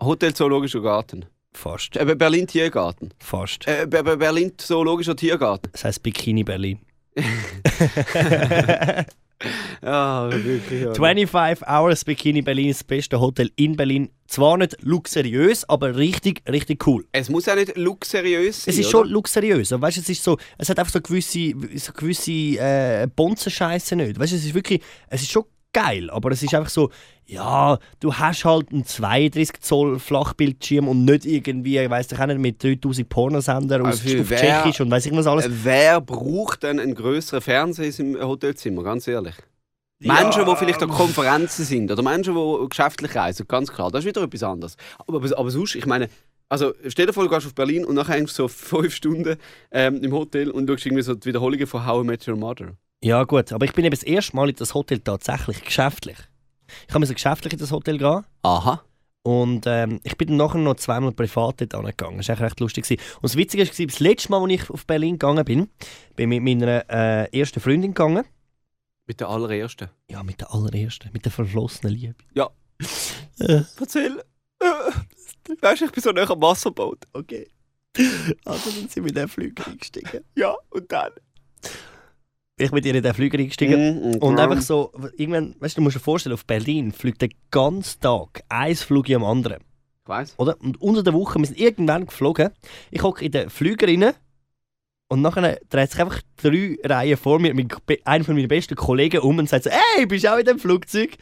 [SPEAKER 1] Hotel Zoologischer Garten.
[SPEAKER 2] Fast.
[SPEAKER 1] Äh, Berlin Tiergarten.
[SPEAKER 2] Fast.
[SPEAKER 1] Äh, Be- Be- Berlin Zoologischer Tiergarten.
[SPEAKER 2] Das heisst Bikini Berlin.
[SPEAKER 1] Ja, wirklich. Ja.
[SPEAKER 2] 25 Hours Bikini Berlin ist das beste Hotel in Berlin. Zwar nicht luxuriös, aber richtig, richtig cool.
[SPEAKER 1] Es muss ja nicht luxuriös sein.
[SPEAKER 2] Es ist
[SPEAKER 1] oder?
[SPEAKER 2] schon luxuriös, aber weißt, es ist so, es hat einfach so gewisse, so gewisse äh, Bonzenscheiße nicht. Weißt, du, es ist wirklich, es ist schon geil, aber es ist einfach so, ja, du hast halt einen 32 Zoll Flachbildschirm und nicht irgendwie, ich weiß ich auch nicht, mit 3000 Pornosender aus
[SPEAKER 1] Also
[SPEAKER 2] auf
[SPEAKER 1] wer-
[SPEAKER 2] Tschechisch und weiß ich was alles.
[SPEAKER 1] Wer braucht denn einen größeren Fernseher im Hotelzimmer? Ganz ehrlich. Menschen, die vielleicht an Konferenzen sind oder Menschen, die geschäftlich reisen, ganz klar, das ist wieder etwas anderes. Aber, aber, aber sonst, ich meine, also stell dir vor, du gehst auf Berlin und nachher hängst du so fünf Stunden ähm, im Hotel und schaust irgendwie so die Wiederholungen von How I Met Your Mother.
[SPEAKER 2] Ja gut, aber ich bin eben das erste Mal in das Hotel tatsächlich geschäftlich. Ich habe so geschäftlich in das Hotel gehen.
[SPEAKER 1] Aha.
[SPEAKER 2] Und ähm, ich bin dann nachher noch zweimal privat dort angegangen. Das war eigentlich recht lustig. gewesen. Und das Witzige war, das letzte Mal, als ich auf Berlin gegangen bin, bin ich mit meiner äh, ersten Freundin gegangen.
[SPEAKER 1] Mit der allerersten.
[SPEAKER 2] Ja, mit der allerersten, mit der verflossenen Liebe.
[SPEAKER 1] Ja.
[SPEAKER 2] Äh,
[SPEAKER 1] Erzähl. Äh, weißt du, ich bin so nah am Wasserboot.
[SPEAKER 2] okay. Also dann sind wir in den Flüger eingestiegen.
[SPEAKER 1] Ja, und dann?
[SPEAKER 2] Ich bin in den Flüger eingestiegen.
[SPEAKER 1] Mhm,
[SPEAKER 2] Und
[SPEAKER 1] mhm.
[SPEAKER 2] einfach so, irgendwann, weißt du, du musst dir vorstellen, auf Berlin fliegt den ganzen Tag ein Flug am anderen.
[SPEAKER 1] Ich weiss.
[SPEAKER 2] Oder? Und unter der Woche, wir sind irgendwann geflogen. Ich hocke in den Flüger rein und nachher dreht sich einfach drei Reihen vor mir mit be- einer von meinen besten Kollegen um und sagt so, «Hey, bist du auch in dem Flugzeug?»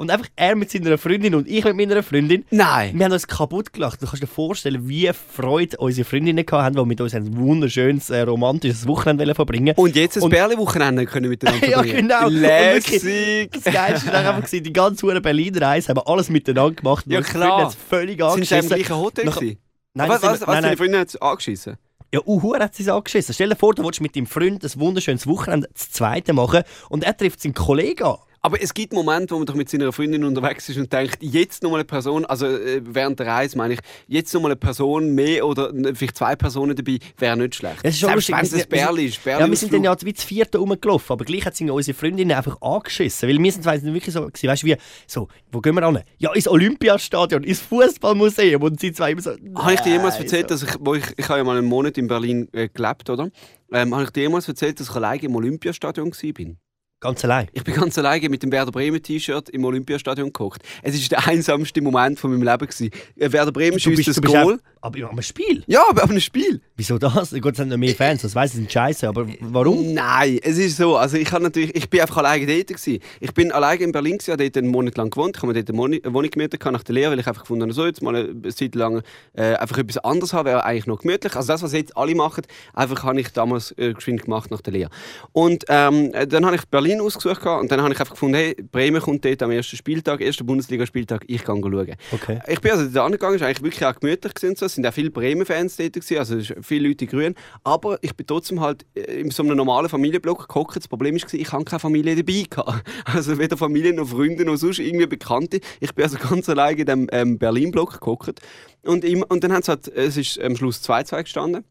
[SPEAKER 2] Und einfach er mit seiner Freundin und ich mit meiner Freundin.
[SPEAKER 1] Nein.
[SPEAKER 2] Wir haben uns kaputt gelacht. Du kannst dir vorstellen, wie Freude unsere Freundinnen hatten, die mit uns ein wunderschönes, äh, romantisches Wochenende verbringen
[SPEAKER 1] Und jetzt ein Bärli-Wochenende können miteinander
[SPEAKER 2] Ja,
[SPEAKER 1] verbringen.
[SPEAKER 2] genau. Und
[SPEAKER 1] Lässig.
[SPEAKER 2] Das Geilste war einfach, die ganze hure Berliner Reise haben alles miteinander gemacht.
[SPEAKER 1] Ja, klar.
[SPEAKER 2] Freunde völlig
[SPEAKER 1] Sind sie im
[SPEAKER 2] angeschissen.
[SPEAKER 1] gleichen Hotel
[SPEAKER 2] Nach-? Nein,
[SPEAKER 1] was, was, was
[SPEAKER 2] nein,
[SPEAKER 1] deine. Freundin hat angeschissen?
[SPEAKER 2] Ja, Uhu hat sie angeschissen. Stell dir vor, du willst mit deinem Freund ein wunderschönes Wochenende das zweite machen und er trifft seinen Kollegen an.
[SPEAKER 1] Aber es gibt Momente, wo man doch mit seiner Freundin unterwegs ist und denkt, jetzt nochmal eine Person, also äh, während der Reise meine ich, jetzt nochmal eine Person mehr oder vielleicht zwei Personen dabei, wäre nicht schlecht.
[SPEAKER 2] Es ist schon
[SPEAKER 1] Selbst wenn
[SPEAKER 2] wir
[SPEAKER 1] es ein Bärli ist.
[SPEAKER 2] Ja, wir sind dann ja wie zu vierten rumgelaufen, aber gleich hat sie unsere Freundinnen einfach angeschissen. Weil wir sind wirklich so, gewesen, weißt du, wie, so, wo gehen wir an? Ja, ins Olympiastadion, ins Fußballmuseum. Und sie zwei immer so.
[SPEAKER 1] Habe ich dir jemals erzählt,
[SPEAKER 2] so.
[SPEAKER 1] dass ich, wo ich, ich habe ja mal einen Monat in Berlin äh, gelebt, oder? Ähm, habe ich dir jemals erzählt, dass ich alleine im Olympiastadion war?
[SPEAKER 2] Ganz allein.
[SPEAKER 1] Ich bin ganz alleine mit dem Werder Bremen T-Shirt im Olympiastadion gekocht. Es ist der einsamste Moment von meinem Leben gewesen. Werder Bremen schießt das Goal.
[SPEAKER 2] aber am Spiel.
[SPEAKER 1] Ja, aber auf einem Spiel.
[SPEAKER 2] Wieso das? Gut, es sind noch mehr Fans, das weiss ich, sind scheiße, aber warum?
[SPEAKER 1] Nein, es ist so. Also ich natürlich, ich bin einfach alleine dort gewesen. Ich bin alleine in Berlin gewesen, habe dort einen Monat lang gewohnt. Ich habe mir dort eine Wohnung gemietet nach der Lehre, weil ich einfach gefunden habe, so jetzt mal eine Zeit lang äh, einfach etwas anderes haben, wäre eigentlich noch gemütlich. Also das, was jetzt alle machen, einfach habe ich damals äh, geschwind gemacht nach der Lehre. Und ähm, äh, dann habe ich Berlin ausgesucht gehabt und dann habe ich einfach gefunden, hey, Bremen kommt dort am ersten Spieltag, ersten Bundesligaspieltag, ich kann schauen.
[SPEAKER 2] Okay.
[SPEAKER 1] Ich bin also da angegangen, es war eigentlich wirklich auch gemütlich. Gewesen, so. Es sind auch viele Bremen-Fans dort, gewesen, also viele Leute grün. Aber ich bin trotzdem halt äh, in so einem normalen Familienblock gehockt. Das Problem war, ich hatte keine Familie dabei. Gehabt. Also weder Familie noch Freunde noch sonst irgendwie Bekannte. Ich bin also ganz alleine in dem ähm, Berlin-Block gehockt. Und, im, und dann hat es halt, es ist am Schluss 2-2 gestanden.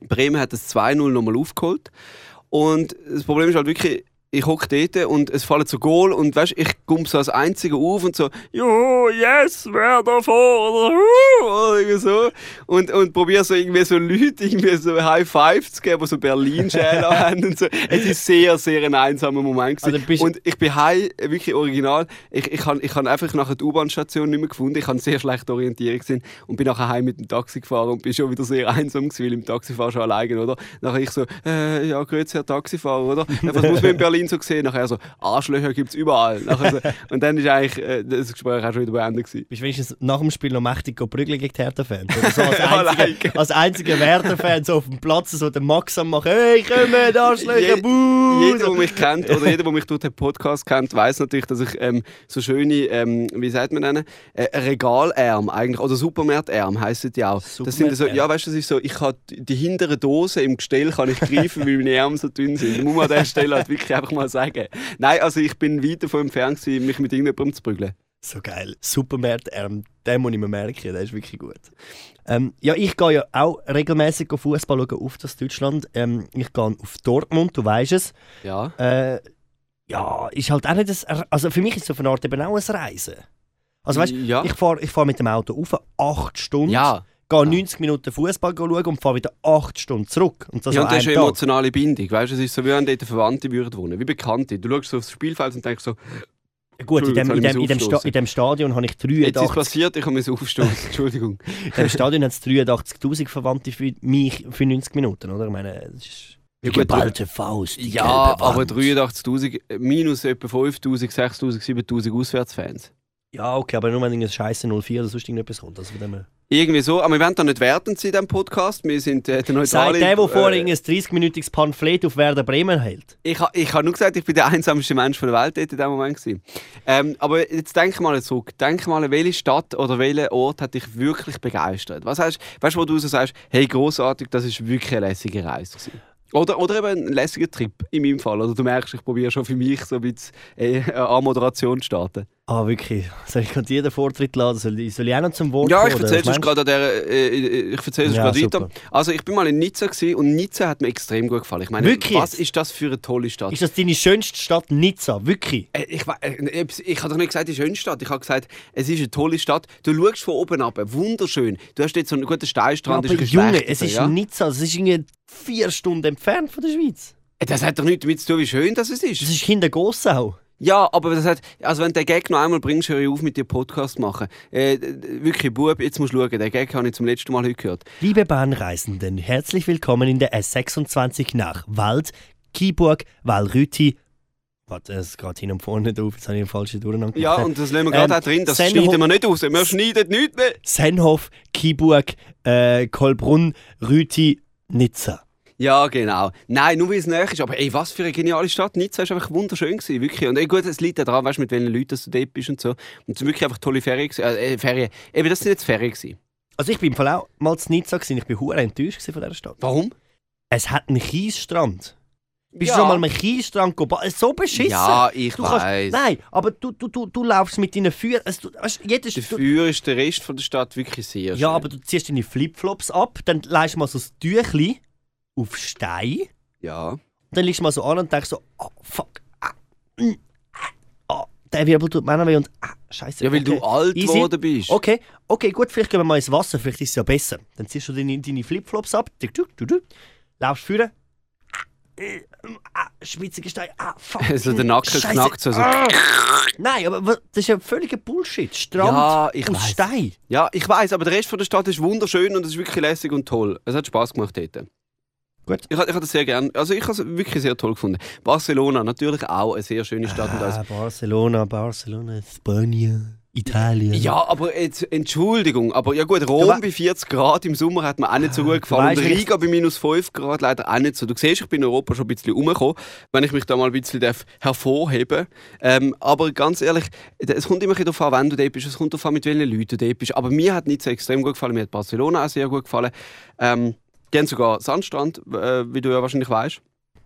[SPEAKER 1] Bremen hat das 2-0 nochmal aufgeholt. Und das Problem ist halt wirklich, ich hocke dort und es fallen so Goal und weißt, ich komme so als Einziger auf und so, jo, yes, wer da vor oder, irgendwie so. Und, und probiere so irgendwie so Leute irgendwie so High Five zu geben, die so Berlin-Schäle haben und so. Es ist sehr, sehr ein einsamer Moment gewesen.
[SPEAKER 2] Also
[SPEAKER 1] und ich bin heim, wirklich original, ich, ich habe ich hab einfach nachher die U-Bahn-Station nicht mehr gefunden, ich habe sehr schlechte Orientierung gesehen und bin nachher heim mit dem Taxi gefahren und bin schon wieder sehr einsam gewesen, weil im Taxifahren schon alleine, oder? Nachher ich so, äh, ja, grüezi Herr Taxifahrer, oder? Was muss man in Berlin so sehen? Nachher so, Arschlöcher gibt es überall. So, und dann ist eigentlich äh, das Gespräch auch schon wieder beendet gewesen.
[SPEAKER 2] Bist du wenigstens nach dem Spiel noch mächtig prügeln gegen die Hertha-Fans? So als einziger, als einziger Werder-Fan so auf dem Platz so den Max am machen, hey, komm, Arschlöcher,
[SPEAKER 1] Je-
[SPEAKER 2] buh!
[SPEAKER 1] Jeder, der mich kennt oder jeder, der mich durch den Podcast kennt, weiß natürlich, dass ich ähm, so schöne, ähm, wie sagt man denen, äh, Regalärm eigentlich oder Supermarktärm heissen die auch. Das sind so, ja, weißt du, das ist so, ich kann die hintere Dose im Gestell kann ich greifen, weil meine Arme so dünn sind. Das muss man an dieser Stelle halt wirklich einfach mal sagen. Nein, also ich bin weit davon entfernt, mich mit irgendjemandem zu prügeln.
[SPEAKER 2] So geil. Supermarkt-Arm, den muss ich mir merken, der ist wirklich gut. Ähm, ja, ich gehe ja auch regelmäßig Fußball schauen auf das Deutschland. Ähm, ich gehe auf Dortmund, du weißt es.
[SPEAKER 1] Ja.
[SPEAKER 2] Äh, ja, ist halt auch nicht das, also für mich ist es auf eine Art eben auch ein Reisen. Also weißt,
[SPEAKER 1] Ja.
[SPEAKER 2] ich fahre ich fahr mit dem Auto auf, acht Stunden,
[SPEAKER 1] Ja.
[SPEAKER 2] Gehe 90 Minuten Fußball schauen und fahre wieder acht Stunden zurück. Und das
[SPEAKER 1] Ja, und das ist eine emotionale Bindung. Weißt es ist so, wie wenn dort Verwandte würden wohnen, wie Bekannte. Du schaust so aufs Spielfeld und denkst so,
[SPEAKER 2] Gut, in dem, in, dem, in, dem in dem Stadion habe ich
[SPEAKER 1] jetzt ist
[SPEAKER 2] 83
[SPEAKER 1] passiert, ich habe mich aufstoßen. Entschuldigung.
[SPEAKER 2] In dem Stadion hat es 83'000 Verwandte für mich für 90 Minuten, oder? Ich meine, es ist die geballte Faust, die
[SPEAKER 1] Ja, aber
[SPEAKER 2] Wand.
[SPEAKER 1] 83.000 äh, minus etwa 5.000, 6.000, 7.000 Auswärtsfans.
[SPEAKER 2] Ja, okay, aber nur wenn ein Scheiße 04 oder sonst irgendetwas kommt. Also von dem her.
[SPEAKER 1] Irgendwie so, aber wir wollen da nicht wertend sein in diesem Podcast. Wir sind äh, der neutrale...
[SPEAKER 2] Sagt der, der vorhin
[SPEAKER 1] äh,
[SPEAKER 2] ein 30-minütiges Pamphlet auf Werder Bremen hält.
[SPEAKER 1] Ich, ha- ich habe nur gesagt, ich bin der einsamste Mensch von der Welt dort in diesem Moment. Gewesen. Ähm, aber jetzt denk mal zurück. Denk mal, welche Stadt oder welcher Ort hat dich wirklich begeistert? Was heißt, weißt du, wo du so sagst, hey, großartig, das ist wirklich eine lässige Reise. Gewesen. Oder, oder eben ein lässiger Trip, in meinem Fall. Oder du merkst, ich probiere schon für mich so ein bisschen äh, Anmoderation zu starten.
[SPEAKER 2] Ah, wirklich. Soll ich gerade jeden Vortritt laden? Soll ich, soll ich auch noch zum Wort
[SPEAKER 1] Ja, ich
[SPEAKER 2] kommen,
[SPEAKER 1] erzähle es gerade der, äh, ich erzähle es
[SPEAKER 2] Ja,
[SPEAKER 1] gerade weiter. Also ich bin mal in Nizza gewesen und Nizza hat mir extrem gut gefallen. Ich meine,
[SPEAKER 2] Wirklich
[SPEAKER 1] was ist das für eine tolle Stadt?
[SPEAKER 2] Ist das deine schönste Stadt Nizza? Wirklich?
[SPEAKER 1] Äh, Ich, äh, ich habe doch nicht gesagt, die schönste Stadt. Ich habe gesagt, es ist eine tolle Stadt. Du schaust von oben ab, wunderschön. Du hast jetzt so einen guten Steinstrand.
[SPEAKER 2] aber
[SPEAKER 1] ist ein
[SPEAKER 2] Junge, es ist
[SPEAKER 1] ja?
[SPEAKER 2] Nizza. Es ist irgendwie vier Stunden entfernt von der Schweiz.
[SPEAKER 1] Äh, Das hat doch nichts damit zu tun, wie schön das ist.
[SPEAKER 2] Das ist hinter Gossau.
[SPEAKER 1] Ja, aber das hat, also wenn du den Gag noch einmal bringst, höre ich auf mit dir Podcast machen. Äh, wirklich, Bub, jetzt musst du schauen. Den Gag habe ich zum letzten Mal heute gehört.
[SPEAKER 2] Liebe Bahnreisenden, herzlich willkommen in der S26 nach Wald, Kiburg, Walrüti. Warte, es geht hin und vorne drauf, jetzt habe ich einen falschen Durcheinander
[SPEAKER 1] Ja,
[SPEAKER 2] gemacht.
[SPEAKER 1] und das lassen wir gerade
[SPEAKER 2] Ähm,
[SPEAKER 1] auch drin. Das
[SPEAKER 2] Senho-
[SPEAKER 1] schneiden wir nicht raus. Wir schneiden nichts mehr.
[SPEAKER 2] Senhof, Kiburg, äh, Kolbrunn, Rüti, Nizza.
[SPEAKER 1] Ja, genau. Nein, nur weil es näher ist. Aber ey, was für eine geniale Stadt. Nizza war einfach wunderschön. Gewesen, wirklich. Und ey, gut, es liegt daran, weißt, mit welchen Leuten du dort bist und so. Und es sind wirklich einfach tolle Ferien. Äh, äh, Ferien. Eben, das sind jetzt Ferien. Gewesen.
[SPEAKER 2] Also ich bin im Fall auch mal zu Nizza gewesen. ich bin hure enttäuscht von dieser Stadt.
[SPEAKER 1] Warum?
[SPEAKER 2] Es hat einen Kiesstrand. Bist
[SPEAKER 1] Ja.
[SPEAKER 2] du schon mal am Kiesstrand gegangen? So beschissen.
[SPEAKER 1] Ja, ich
[SPEAKER 2] du kannst,
[SPEAKER 1] weiss.
[SPEAKER 2] Nein, aber du, du, du, du laufst mit deinen Füßen. Also, du, jedes, du,
[SPEAKER 1] Dafür ist der Rest von der Stadt wirklich sehr schön.
[SPEAKER 2] ja, aber du ziehst deine Flipflops ab, dann leist mal so das Tüchli auf Stein.
[SPEAKER 1] Ja.
[SPEAKER 2] Dann liegst du mal so an und denkst so, oh, fuck. Ah, mm, ah, der Wirbel tut mir weh und ah, scheiße.
[SPEAKER 1] Ja, weil du alt geworden bist.
[SPEAKER 2] Okay, okay, gut, vielleicht gehen wir mal ins Wasser, vielleicht ist es ja besser. Dann ziehst du deine, deine Flipflops ab, du, du, du, du, laufst führen. Ah, schwitziger Stein, ah, fuck.
[SPEAKER 1] Also der Nacken
[SPEAKER 2] Scheisse.
[SPEAKER 1] knackt so. so.
[SPEAKER 2] Ah. Nein, aber das ist ja völliger Bullshit. Strand
[SPEAKER 1] Ja, ich
[SPEAKER 2] aus
[SPEAKER 1] weiss.
[SPEAKER 2] Stein.
[SPEAKER 1] Ja, ich weiß, aber der Rest von der Stadt ist wunderschön und es ist wirklich lässig und toll. Es hat Spaß gemacht dort.
[SPEAKER 2] Gut.
[SPEAKER 1] Ich, ha- ich habe das sehr gern. Also ich habe es wirklich sehr toll gefunden. Barcelona natürlich auch eine sehr schöne Stadt und alles.
[SPEAKER 2] Ah, Barcelona, Barcelona, Spanien, Italien.
[SPEAKER 1] Ja, aber jetzt, Entschuldigung, aber ja gut, Rom bei 40 Grad im Sommer hat mir auch nicht so gut gefallen.
[SPEAKER 2] weißt
[SPEAKER 1] Und Riga bei minus 5 Grad leider auch nicht so. Du siehst, ich bin in Europa schon ein bisschen rumgekommen, wenn ich mich da mal ein bisschen darf hervorheben ähm, Aber ganz ehrlich, es kommt immer darauf an, wenn du dort bist. Es kommt darauf an, mit welchen Leuten du dort bist. Aber mir hat nicht so extrem gut gefallen. Mir hat Barcelona auch sehr gut gefallen. Ähm, die haben sogar Sandstrand, äh, wie du ja wahrscheinlich weißt.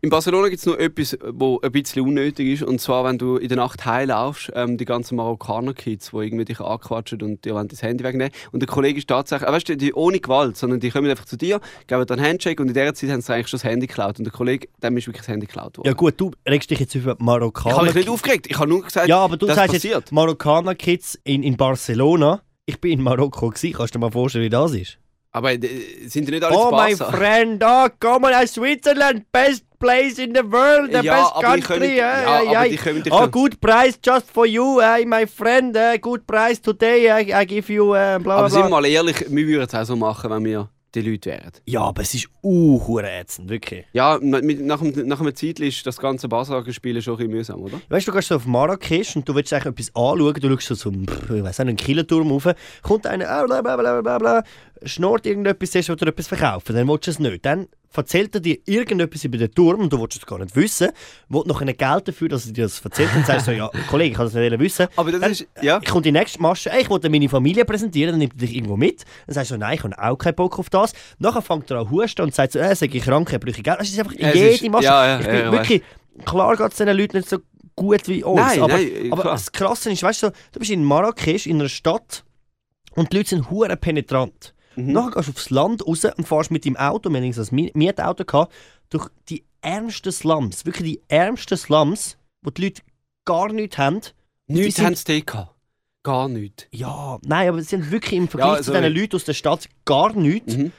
[SPEAKER 1] In Barcelona gibt es noch etwas, wo ein bisschen unnötig ist. Und zwar, wenn du in der Nacht heimlaufst, ähm, die ganzen Marokkaner-Kids, die irgendwie dich anquatschen und dir wollen das Handy wegnehmen. Und der Kollege ist tatsächlich, äh, weißt du, die ohne Gewalt, sondern die kommen einfach zu dir, geben dir einen Handshake und in der Zeit haben sie eigentlich schon das Handy geklaut. Und der Kollege, dem ist wirklich das Handy geklaut worden.
[SPEAKER 2] Ja gut, du regst dich jetzt über
[SPEAKER 1] ich habe
[SPEAKER 2] Marokkaner.
[SPEAKER 1] mich nicht aufgeregt. Ich habe nur gesagt,
[SPEAKER 2] Ja, aber du
[SPEAKER 1] das
[SPEAKER 2] sagst
[SPEAKER 1] passiert.
[SPEAKER 2] jetzt Marokkaner-Kids in, in Barcelona. Ich bin in Marokko gewesen. Kannst du dir mal vorstellen, wie das ist?
[SPEAKER 1] Aber äh, sind die nicht alle
[SPEAKER 2] Oh,
[SPEAKER 1] zu
[SPEAKER 2] my
[SPEAKER 1] Barca?
[SPEAKER 2] friend, oh, come on, Switzerland, best place in the world, the
[SPEAKER 1] Ja,
[SPEAKER 2] best
[SPEAKER 1] aber
[SPEAKER 2] country. eh,
[SPEAKER 1] ja,
[SPEAKER 2] eh,
[SPEAKER 1] aber
[SPEAKER 2] eh.
[SPEAKER 1] die können
[SPEAKER 2] oh, good price just for you, eh, my friend, eh, good price today, I, I give you, eh, bla bla
[SPEAKER 1] Aber sind wir mal ehrlich, wir würden es auch so machen, wenn wir die Leute wären.
[SPEAKER 2] Ja, aber es ist uh, ätzend, wirklich.
[SPEAKER 1] Ja, mit, nach, einem- nach einer Zeit ist das ganze Basar-Spielen schon ein bisschen mühsam, oder?
[SPEAKER 2] Weißt du, du gehst so auf Marrakesch und du willst eigentlich etwas anschauen, du schaust so zum, ich weiss nicht, einen Killenturm rauf, kommt einer, ah, bla bla bla bla bla, schnurrt irgendetwas, siehst du, etwas verkaufen, dann willst du es nicht. Dann erzählt er dir irgendetwas über den Turm und du willst es gar nicht wissen, will noch ein Geld dafür, dass er dir das erzählt und sagst so, ja, Kollege, ich kann das nicht wissen.
[SPEAKER 1] Aber das
[SPEAKER 2] Dann-
[SPEAKER 1] ist, ja.
[SPEAKER 2] Ich komme die nächste Masche, ich wollte meine Familie präsentieren, dann nimmt er dich irgendwo mit. Dann sagst du, nein, ich habe auch keinen Bock auf das. Nachher fängt er an husten und sagt so, äh, sag ich krank, ich brauche Geld. Das ist einfach
[SPEAKER 1] Es
[SPEAKER 2] jede
[SPEAKER 1] ist-
[SPEAKER 2] Masche.
[SPEAKER 1] ja, ja,
[SPEAKER 2] ich
[SPEAKER 1] ja,
[SPEAKER 2] bin
[SPEAKER 1] ja,
[SPEAKER 2] wirklich, klar geht es diesen Leuten nicht so gut wie uns.
[SPEAKER 1] Nein,
[SPEAKER 2] aber,
[SPEAKER 1] nein,
[SPEAKER 2] aber das Krasse ist, weißt du, du bist in Marrakesch, in einer Stadt, und die Leute sind hure penetrant.
[SPEAKER 1] Mhm.
[SPEAKER 2] Nachher gehst du aufs Land raus und fährst mit deinem Auto, wir hatten so ein Mi- Mietauto, gehabt, durch die ärmsten Slums, wirklich die ärmsten Slums, wo die Leute gar nichts haben.
[SPEAKER 1] Nichts
[SPEAKER 2] sind-
[SPEAKER 1] haben sie gehabt. Gar nichts.
[SPEAKER 2] Ja, nein, aber sie haben wirklich im Vergleich
[SPEAKER 1] Ja,
[SPEAKER 2] zu
[SPEAKER 1] sorry.
[SPEAKER 2] diesen Leuten aus der Stadt gar nichts.
[SPEAKER 1] Mhm.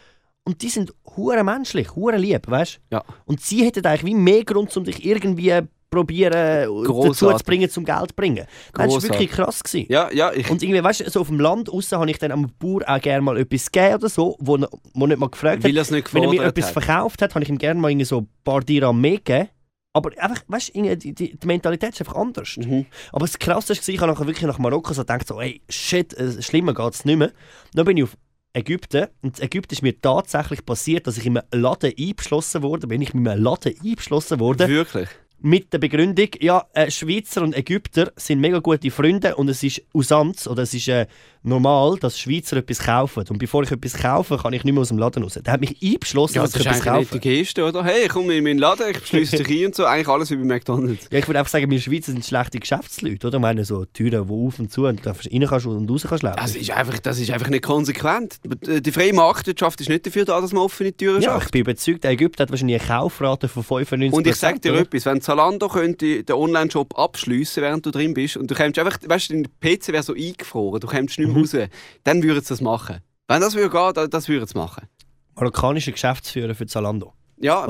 [SPEAKER 2] Und die sind hure menschlich, hure lieb, weißt
[SPEAKER 1] Ja.
[SPEAKER 2] Und sie hätten eigentlich wie mehr Grund, um dich irgendwie probieren dazu
[SPEAKER 1] Grossartig.
[SPEAKER 2] zu bringen, zum Geld zu bringen. Das war wirklich krass. Gewesen.
[SPEAKER 1] Ja, ja, ich,
[SPEAKER 2] Und irgendwie, weißt du, so auf dem Land raus habe ich dann am Bauer auch gerne mal etwas gegeben oder so, wo, wo nicht mal gefragt
[SPEAKER 1] weil
[SPEAKER 2] hat.
[SPEAKER 1] er nicht
[SPEAKER 2] Wenn er mir etwas
[SPEAKER 1] hat.
[SPEAKER 2] verkauft hat, habe ich ihm gerne mal irgendwie so ein paar Dirham mehr gegeben. Aber einfach, weißt du, die, die, die Mentalität ist einfach anders.
[SPEAKER 1] Mhm.
[SPEAKER 2] Aber das Krasse war, ich habe nachher wirklich nach Marokko so gedacht, so, ey, shit, äh, schlimmer geht es nicht mehr. Dann bin ich auf Ägypten und in Ägypten ist mir tatsächlich passiert, dass ich in einem Laden eingeschlossen wurde, bin ich mit einem Laden eingeschlossen worden,
[SPEAKER 1] Wirklich.
[SPEAKER 2] Mit der Begründung, ja, äh, Schweizer und Ägypter sind mega gute Freunde und es ist Usanz oder es ist äh, normal, dass Schweizer etwas kaufen. Und bevor ich etwas kaufe, kann ich nicht mehr aus dem Laden raus. Der hat mich eingeschlossen,
[SPEAKER 1] Ja,
[SPEAKER 2] dass
[SPEAKER 1] das
[SPEAKER 2] ich
[SPEAKER 1] ist
[SPEAKER 2] etwas kaufe.
[SPEAKER 1] nicht die Geste, oder? Hey, ich komme in meinen Laden, ich schließe dich ein und so. Eigentlich alles wie bei McDonalds.
[SPEAKER 2] Ja, ich würde einfach sagen, wir Schweizer sind schlechte Geschäftsleute, oder? Ich meine, so Türen, die auf und zu und rein kannst und raus kannst laufen.
[SPEAKER 1] Das ist, einfach, das ist einfach nicht konsequent. Die freie Marktwirtschaft ist nicht dafür da, dass man offene Türen
[SPEAKER 2] ja,
[SPEAKER 1] schafft.
[SPEAKER 2] ich bin überzeugt, der Ägypter hat wahrscheinlich eine Kaufrate von 95%.
[SPEAKER 1] Und ich sage dir
[SPEAKER 2] oder?
[SPEAKER 1] etwas, wenn Zalando könnte den Online-Shop abschliessen, während du drin bist, und du kommst einfach, weißt du, dein PC wäre so eingefroren, du kommst nicht mehr
[SPEAKER 2] Mhm.
[SPEAKER 1] raus, dann würden sie das machen. Wenn das würde gehen, dann- das würden sie machen.
[SPEAKER 2] Marokkanischer Geschäftsführer für Zalando.
[SPEAKER 1] Ja,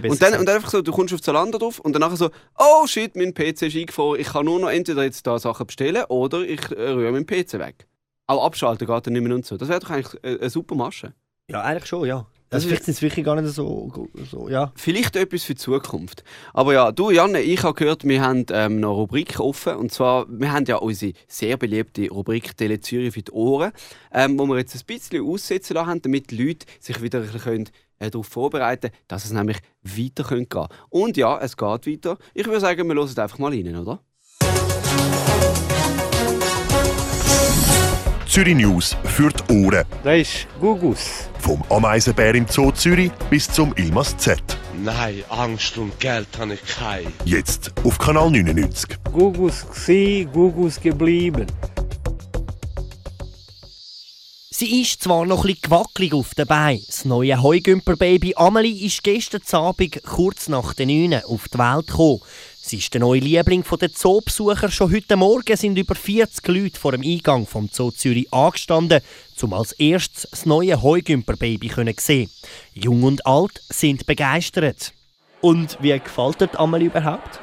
[SPEAKER 2] besser
[SPEAKER 1] und dann, und dann einfach so, du kommst auf Zalando drauf und dann nachher so, oh shit, mein PC ist eingefroren, ich kann nur noch entweder jetzt da Sachen bestellen oder ich äh, rühre meinen PC weg. Auch abschalten geht dann nicht mehr und so. Das wäre doch eigentlich äh, eine super Masche.
[SPEAKER 2] Ja, eigentlich schon, ja.
[SPEAKER 1] Das
[SPEAKER 2] Also
[SPEAKER 1] ist-
[SPEAKER 2] vielleicht sind es wirklich gar nicht so, so ja.
[SPEAKER 1] Vielleicht etwas für die Zukunft. Aber ja, du Janne, ich habe gehört, wir haben ähm, eine Rubrik offen. Und zwar, wir haben ja unsere sehr beliebte Rubrik Tele Zürich für die Ohren, ähm, wo wir jetzt ein bisschen aussetzen lassen haben, damit die Leute sich wieder können, äh, darauf vorbereiten können, dass es nämlich weiter gehen kann. Und ja, es geht weiter. Ich würde sagen, wir hören einfach mal rein, oder?
[SPEAKER 5] Zürich News für die Ohren.
[SPEAKER 3] Das ist Gugus.
[SPEAKER 5] Vom Ameisenbär im Zoo Zürich bis zum Ilmas Z.
[SPEAKER 6] Nein, Angst und Geld habe ich keine.
[SPEAKER 5] Jetzt auf Kanal 99.
[SPEAKER 7] Gugus gsi, Gugus geblieben.
[SPEAKER 2] Sie ist zwar noch ein bisschen gewackelig auf den Beinen. Das neue Heugümper-Baby Amelie ist gestern Abend kurz nach den 9 auf die Welt gekommen. Sie ist der neue Liebling der Zoobesucher. Schon heute Morgen sind über 40 Leute vor dem Eingang vom Zoo Zürich angestanden, um als erstes das neue Heugümper-Baby zu sehen. Jung und alt sind begeistert. Und wie gefällt dir Amelie überhaupt?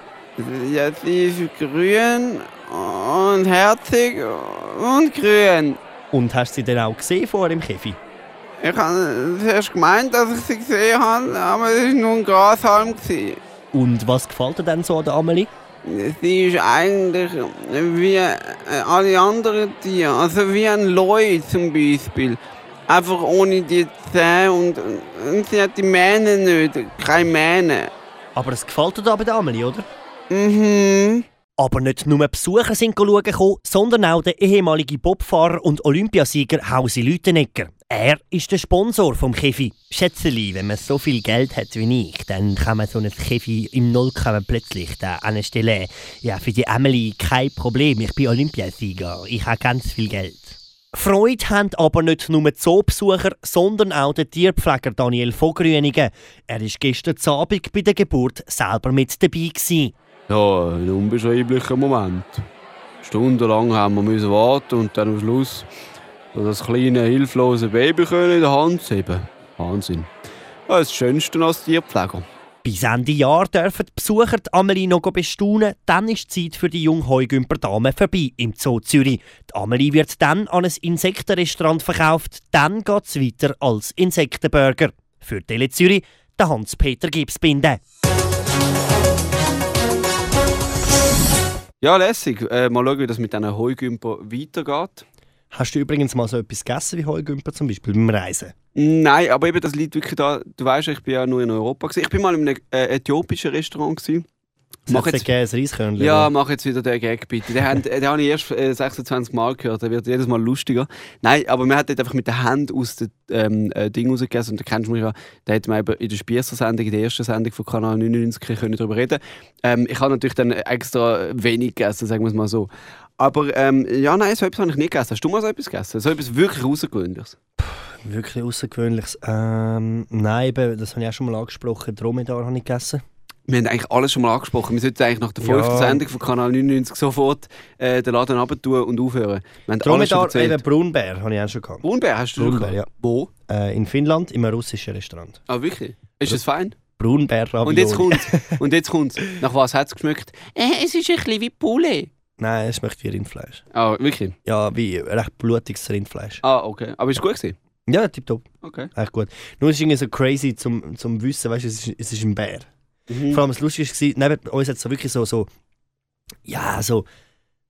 [SPEAKER 1] Ja, sie ist grün und herzig und grün.
[SPEAKER 2] Und hast du sie dann auch gesehen vor im Käfig?
[SPEAKER 1] Ich habe zuerst gemeint, dass ich sie gesehen habe, aber es war nur ein Grashalm. gewesen.
[SPEAKER 2] Und was gefällt dir denn so an der Amelie?
[SPEAKER 1] Sie ist eigentlich wie äh, alle anderen Tiere, also wie ein Leu zum Beispiel. Einfach ohne die Zähne und, und sie hat die Mähne nicht, keine Mähne.
[SPEAKER 2] Aber es gefällt dir da bei der Amelie, oder?
[SPEAKER 1] Mhm.
[SPEAKER 2] Aber nicht nur Besucher sind schauen gekommen, sondern auch der ehemalige Bobfahrer und Olympiasieger Hausi Lütenegger. Er ist der Sponsor vom Käfi. Schätzeli, wenn man so viel Geld hat wie ich, dann kann man so ein Käfi im Nullkommen plötzlich da anstellen. Ja, für die Emily kein Problem. Ich bin Olympiasieger. Ich habe ganz viel Geld. Freude haben aber nicht nur die Zoobesucher, sondern auch der Tierpfleger Daniel Vogrünigen. Er war gestern Abend bei der Geburt selber mit dabei. Gewesen.
[SPEAKER 1] Ja, ein unbeschreiblicher Moment. Stundenlang haben wir warten und dann am Schluss so das kleine, hilflose Baby können in der Hand heben. Wahnsinn. Ja, das Schönste als Tierpfleger.
[SPEAKER 2] Bis Ende Jahr dürfen die Besucher die Amelie noch bestaunen. Dann ist die Zeit für die junge Heugümper-Dame vorbei im Zoo Zürich. Die Amelie wird dann an ein Insektenrestaurant verkauft. Dann geht es weiter als Insektenburger. Für Tele Zürich der Hans-Peter Gipsbinde.
[SPEAKER 1] Ja, lässig. Äh, mal schauen, wie das mit diesen Heugümper weitergeht.
[SPEAKER 2] Hast du übrigens mal so etwas gegessen wie Heugümper zum Beispiel beim Reisen?
[SPEAKER 1] Nein, aber eben das liegt wirklich da. Du weißt, ich bin ja nur in Europa. Gewesen. Ich bin mal in einem äh, äthiopischen Restaurant. Gewesen. Mach jetzt-
[SPEAKER 2] jetzt ein Reiskörnchen.
[SPEAKER 1] Ja, mach jetzt wieder den Gag bitte. Den, haben- den habe ich erst äh, 26 Mal gehört. Der wird jedes Mal lustiger. Nein, aber man hat dort einfach mit der Hand aus dem ähm, äh, Ding rausgegessen. Und da kennst du mich ja. Da hat man eben in der Spießer-Sendung, in der ersten Sendung von Kanal 99 können darüber reden. Ähm, ich habe natürlich dann extra wenig gegessen, sagen wir es mal so. Aber ähm, ja, nein, so etwas habe ich nicht gegessen. Hast du mal so etwas gegessen? So etwas wirklich Außergewöhnliches?
[SPEAKER 2] Wirklich außergewöhnliches. Ähm, nein, eben, das habe ich auch schon mal angesprochen. Dromedar habe ich gegessen.
[SPEAKER 1] Wir haben eigentlich alles schon mal angesprochen. Wir sollten eigentlich nach der
[SPEAKER 2] Ja.
[SPEAKER 1] fünften Sendung von Kanal 99 sofort äh, den Laden runter und aufhören. Wir haben alles
[SPEAKER 2] Dromedar,
[SPEAKER 1] erzählt.
[SPEAKER 2] eben Braunbär, habe ich auch schon gehabt.
[SPEAKER 1] Braunbär hast du schon
[SPEAKER 2] Braunbär, ja.
[SPEAKER 1] gehabt? Wo?
[SPEAKER 2] Äh, in Finnland, im russischen Restaurant.
[SPEAKER 1] Ah, wirklich? Ist das fein?
[SPEAKER 2] Braunbär
[SPEAKER 1] Und jetzt kommt's. Und jetzt kommt's. Nach was hat es geschmeckt? Äh, es ist ein bisschen wie Poulet.
[SPEAKER 2] Nein, es schmeckt wie Rindfleisch.
[SPEAKER 1] Ah, wirklich?
[SPEAKER 2] Ja, wie recht blutiges Rindfleisch.
[SPEAKER 1] Ah, okay. Aber ist es gut gewesen?
[SPEAKER 2] Ja, tipptopp.
[SPEAKER 1] Okay.
[SPEAKER 2] Echt gut. Nur es ist irgendwie so crazy zum, zum Wissen, weißt du, es ist, es ist ein Bär.
[SPEAKER 1] Mhm.
[SPEAKER 2] Vor allem das Lustige war, neben uns hat es so wirklich so, so, ja, so,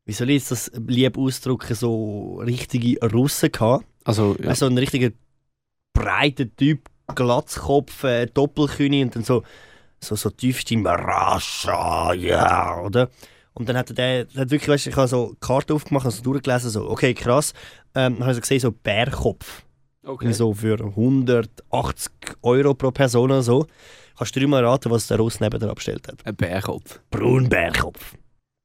[SPEAKER 2] wie soll ich das lieb ausdrücken, so richtige Russen gehabt.
[SPEAKER 1] Also, ja.
[SPEAKER 2] So ein richtiger breiter Typ, Glatzkopf, äh, Doppelkühne und dann so, so, so tief Stimme, Rascha, ja, oder? Und dann hat er der, der hat wirklich, weißt ich habe so Karte aufgemacht, also durchgelesen, so, okay, krass. Ähm, dann habe ich so gesehen, so Bärkopf.
[SPEAKER 1] okay.
[SPEAKER 2] So für 180 Euro pro Person so. Kannst du dreimal raten, was der Russ neben dir abgestellt hat?
[SPEAKER 1] Ein Bärkopf.
[SPEAKER 2] Braunbärkopf.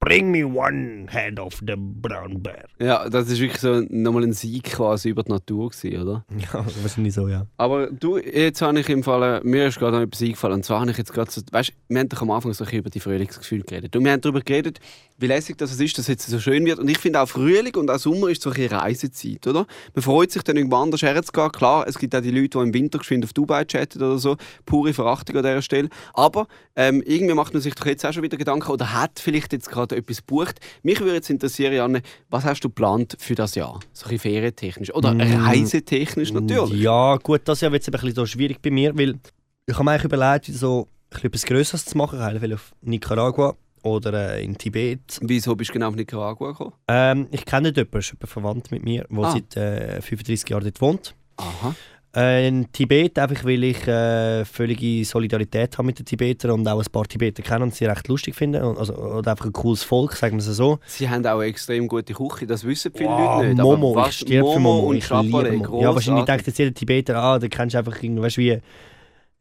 [SPEAKER 2] Bring me one head of the brown bear.
[SPEAKER 1] Ja, das ist wirklich so nochmal ein Sieg quasi über die Natur gewesen, oder?
[SPEAKER 2] Ja, wahrscheinlich so, ja.
[SPEAKER 1] Aber du, jetzt habe ich im Fall, mir ist gerade noch etwas eingefallen. Und zwar habe ich jetzt gerade so, weißt wir haben doch am Anfang so ein bisschen über die Frühlingsgefühle geredet. Und wir haben darüber geredet, wie lässig das ist, dass es jetzt so schön wird. Und ich finde auch Frühling und auch Sommer ist so ein bisschen Reisezeit, oder? Man freut sich dann irgendwo anders herzugehen. Klar, es gibt auch die Leute, die im Winter geschwind auf Dubai chatten oder so. Pure Verachtung an dieser Stelle. Aber ähm, irgendwie macht man sich doch jetzt auch schon wieder Gedanken oder hat vielleicht jetzt gerade etwas gebucht. Mich würde jetzt interessieren, Janne, was hast du geplant für das Jahr? So ein ferientechnisch oder
[SPEAKER 2] Mm.
[SPEAKER 1] reisetechnisch natürlich.
[SPEAKER 2] Ja, gut, das Jahr wird es ein bisschen so schwierig bei mir, weil ich habe mir eigentlich überlegt, so ein bisschen etwas Größeres zu machen. Ich will auf Nicaragua oder äh, in Tibet.
[SPEAKER 1] Wieso bist du genau auf Nicaragua gekommen?
[SPEAKER 2] Ähm, ich kenne dort jemanden, ist jemand verwandt mit mir, der
[SPEAKER 1] Ah.
[SPEAKER 2] seit äh, 35 Jahren dort wohnt.
[SPEAKER 1] Aha.
[SPEAKER 2] Äh, in Tibet einfach, weil ich äh, völlige Solidarität habe mit den Tibetern und auch ein paar Tibeter kenne und sie recht lustig finde. Und- Also, oder einfach ein cooles Volk, sagen wir es so.
[SPEAKER 1] Sie haben auch eine extrem gute Küche, das wissen viele
[SPEAKER 2] Wow,
[SPEAKER 1] Leute nicht.
[SPEAKER 2] Momo,
[SPEAKER 1] aber was,
[SPEAKER 2] ich stirb für
[SPEAKER 1] Momo
[SPEAKER 2] Momo,
[SPEAKER 1] und
[SPEAKER 2] ich liebe Momo. Ja, wahrscheinlich denkt jetzt jeder Tibeter, ah, da kennst du einfach irgendwie, weißt du, wie,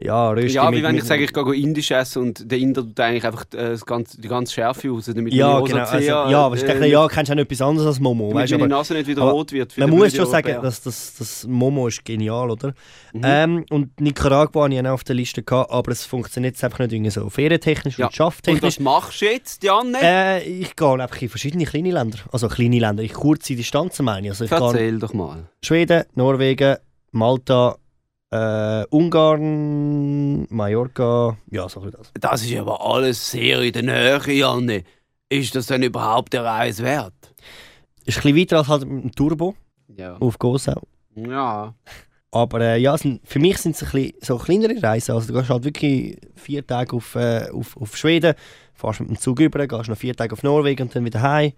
[SPEAKER 2] Ja, Rösti
[SPEAKER 1] Ja, wie
[SPEAKER 2] mit-
[SPEAKER 1] wenn ich
[SPEAKER 2] mit-
[SPEAKER 1] sage, ich gehe indisch essen und der Inder tut eigentlich einfach äh, das ganze, die ganze Schärfe raus, damit
[SPEAKER 2] Ja,
[SPEAKER 1] meine
[SPEAKER 2] genau. Also, ja, aber ich
[SPEAKER 1] äh,
[SPEAKER 2] ja, kennst du auch etwas anderes als Momo.
[SPEAKER 1] damit
[SPEAKER 2] Weißt, du,
[SPEAKER 1] meine
[SPEAKER 2] aber
[SPEAKER 1] Nase nicht wieder rot wird.
[SPEAKER 2] man muss schon sagen, dass das, das Momo ist genial, oder?
[SPEAKER 1] Mhm.
[SPEAKER 2] Ähm, und Nicaragua hatte ich auch auf der Liste, gehabt, aber es funktioniert jetzt einfach nicht irgendwie so ferientechnisch
[SPEAKER 1] Ja.
[SPEAKER 2] und schafftechnisch.
[SPEAKER 1] Und was machst du jetzt, Janne?
[SPEAKER 2] Äh, ich gehe einfach in verschiedene kleine Länder. Also kleine Länder, ich kurze Distanzen meine ich. Also ich
[SPEAKER 1] Erzähl doch mal.
[SPEAKER 2] Schweden, Norwegen, Malta, äh, Ungarn, Mallorca, ja, so das.
[SPEAKER 1] Das ist aber alles sehr in der Nähe, Janne. Ist das denn überhaupt der Reise wert?
[SPEAKER 2] Ist ein bisschen weiter als halt mit dem Turbo
[SPEAKER 1] Ja.
[SPEAKER 2] auf Gosau.
[SPEAKER 1] Ja.
[SPEAKER 2] Aber äh, ja, sind, für mich sind es ein bisschen so kleinere Reisen. Also du gehst halt wirklich vier Tage auf, äh, auf, auf Schweden, fährst mit dem Zug über, gehst noch vier Tage auf Norwegen und dann wieder heim. Einen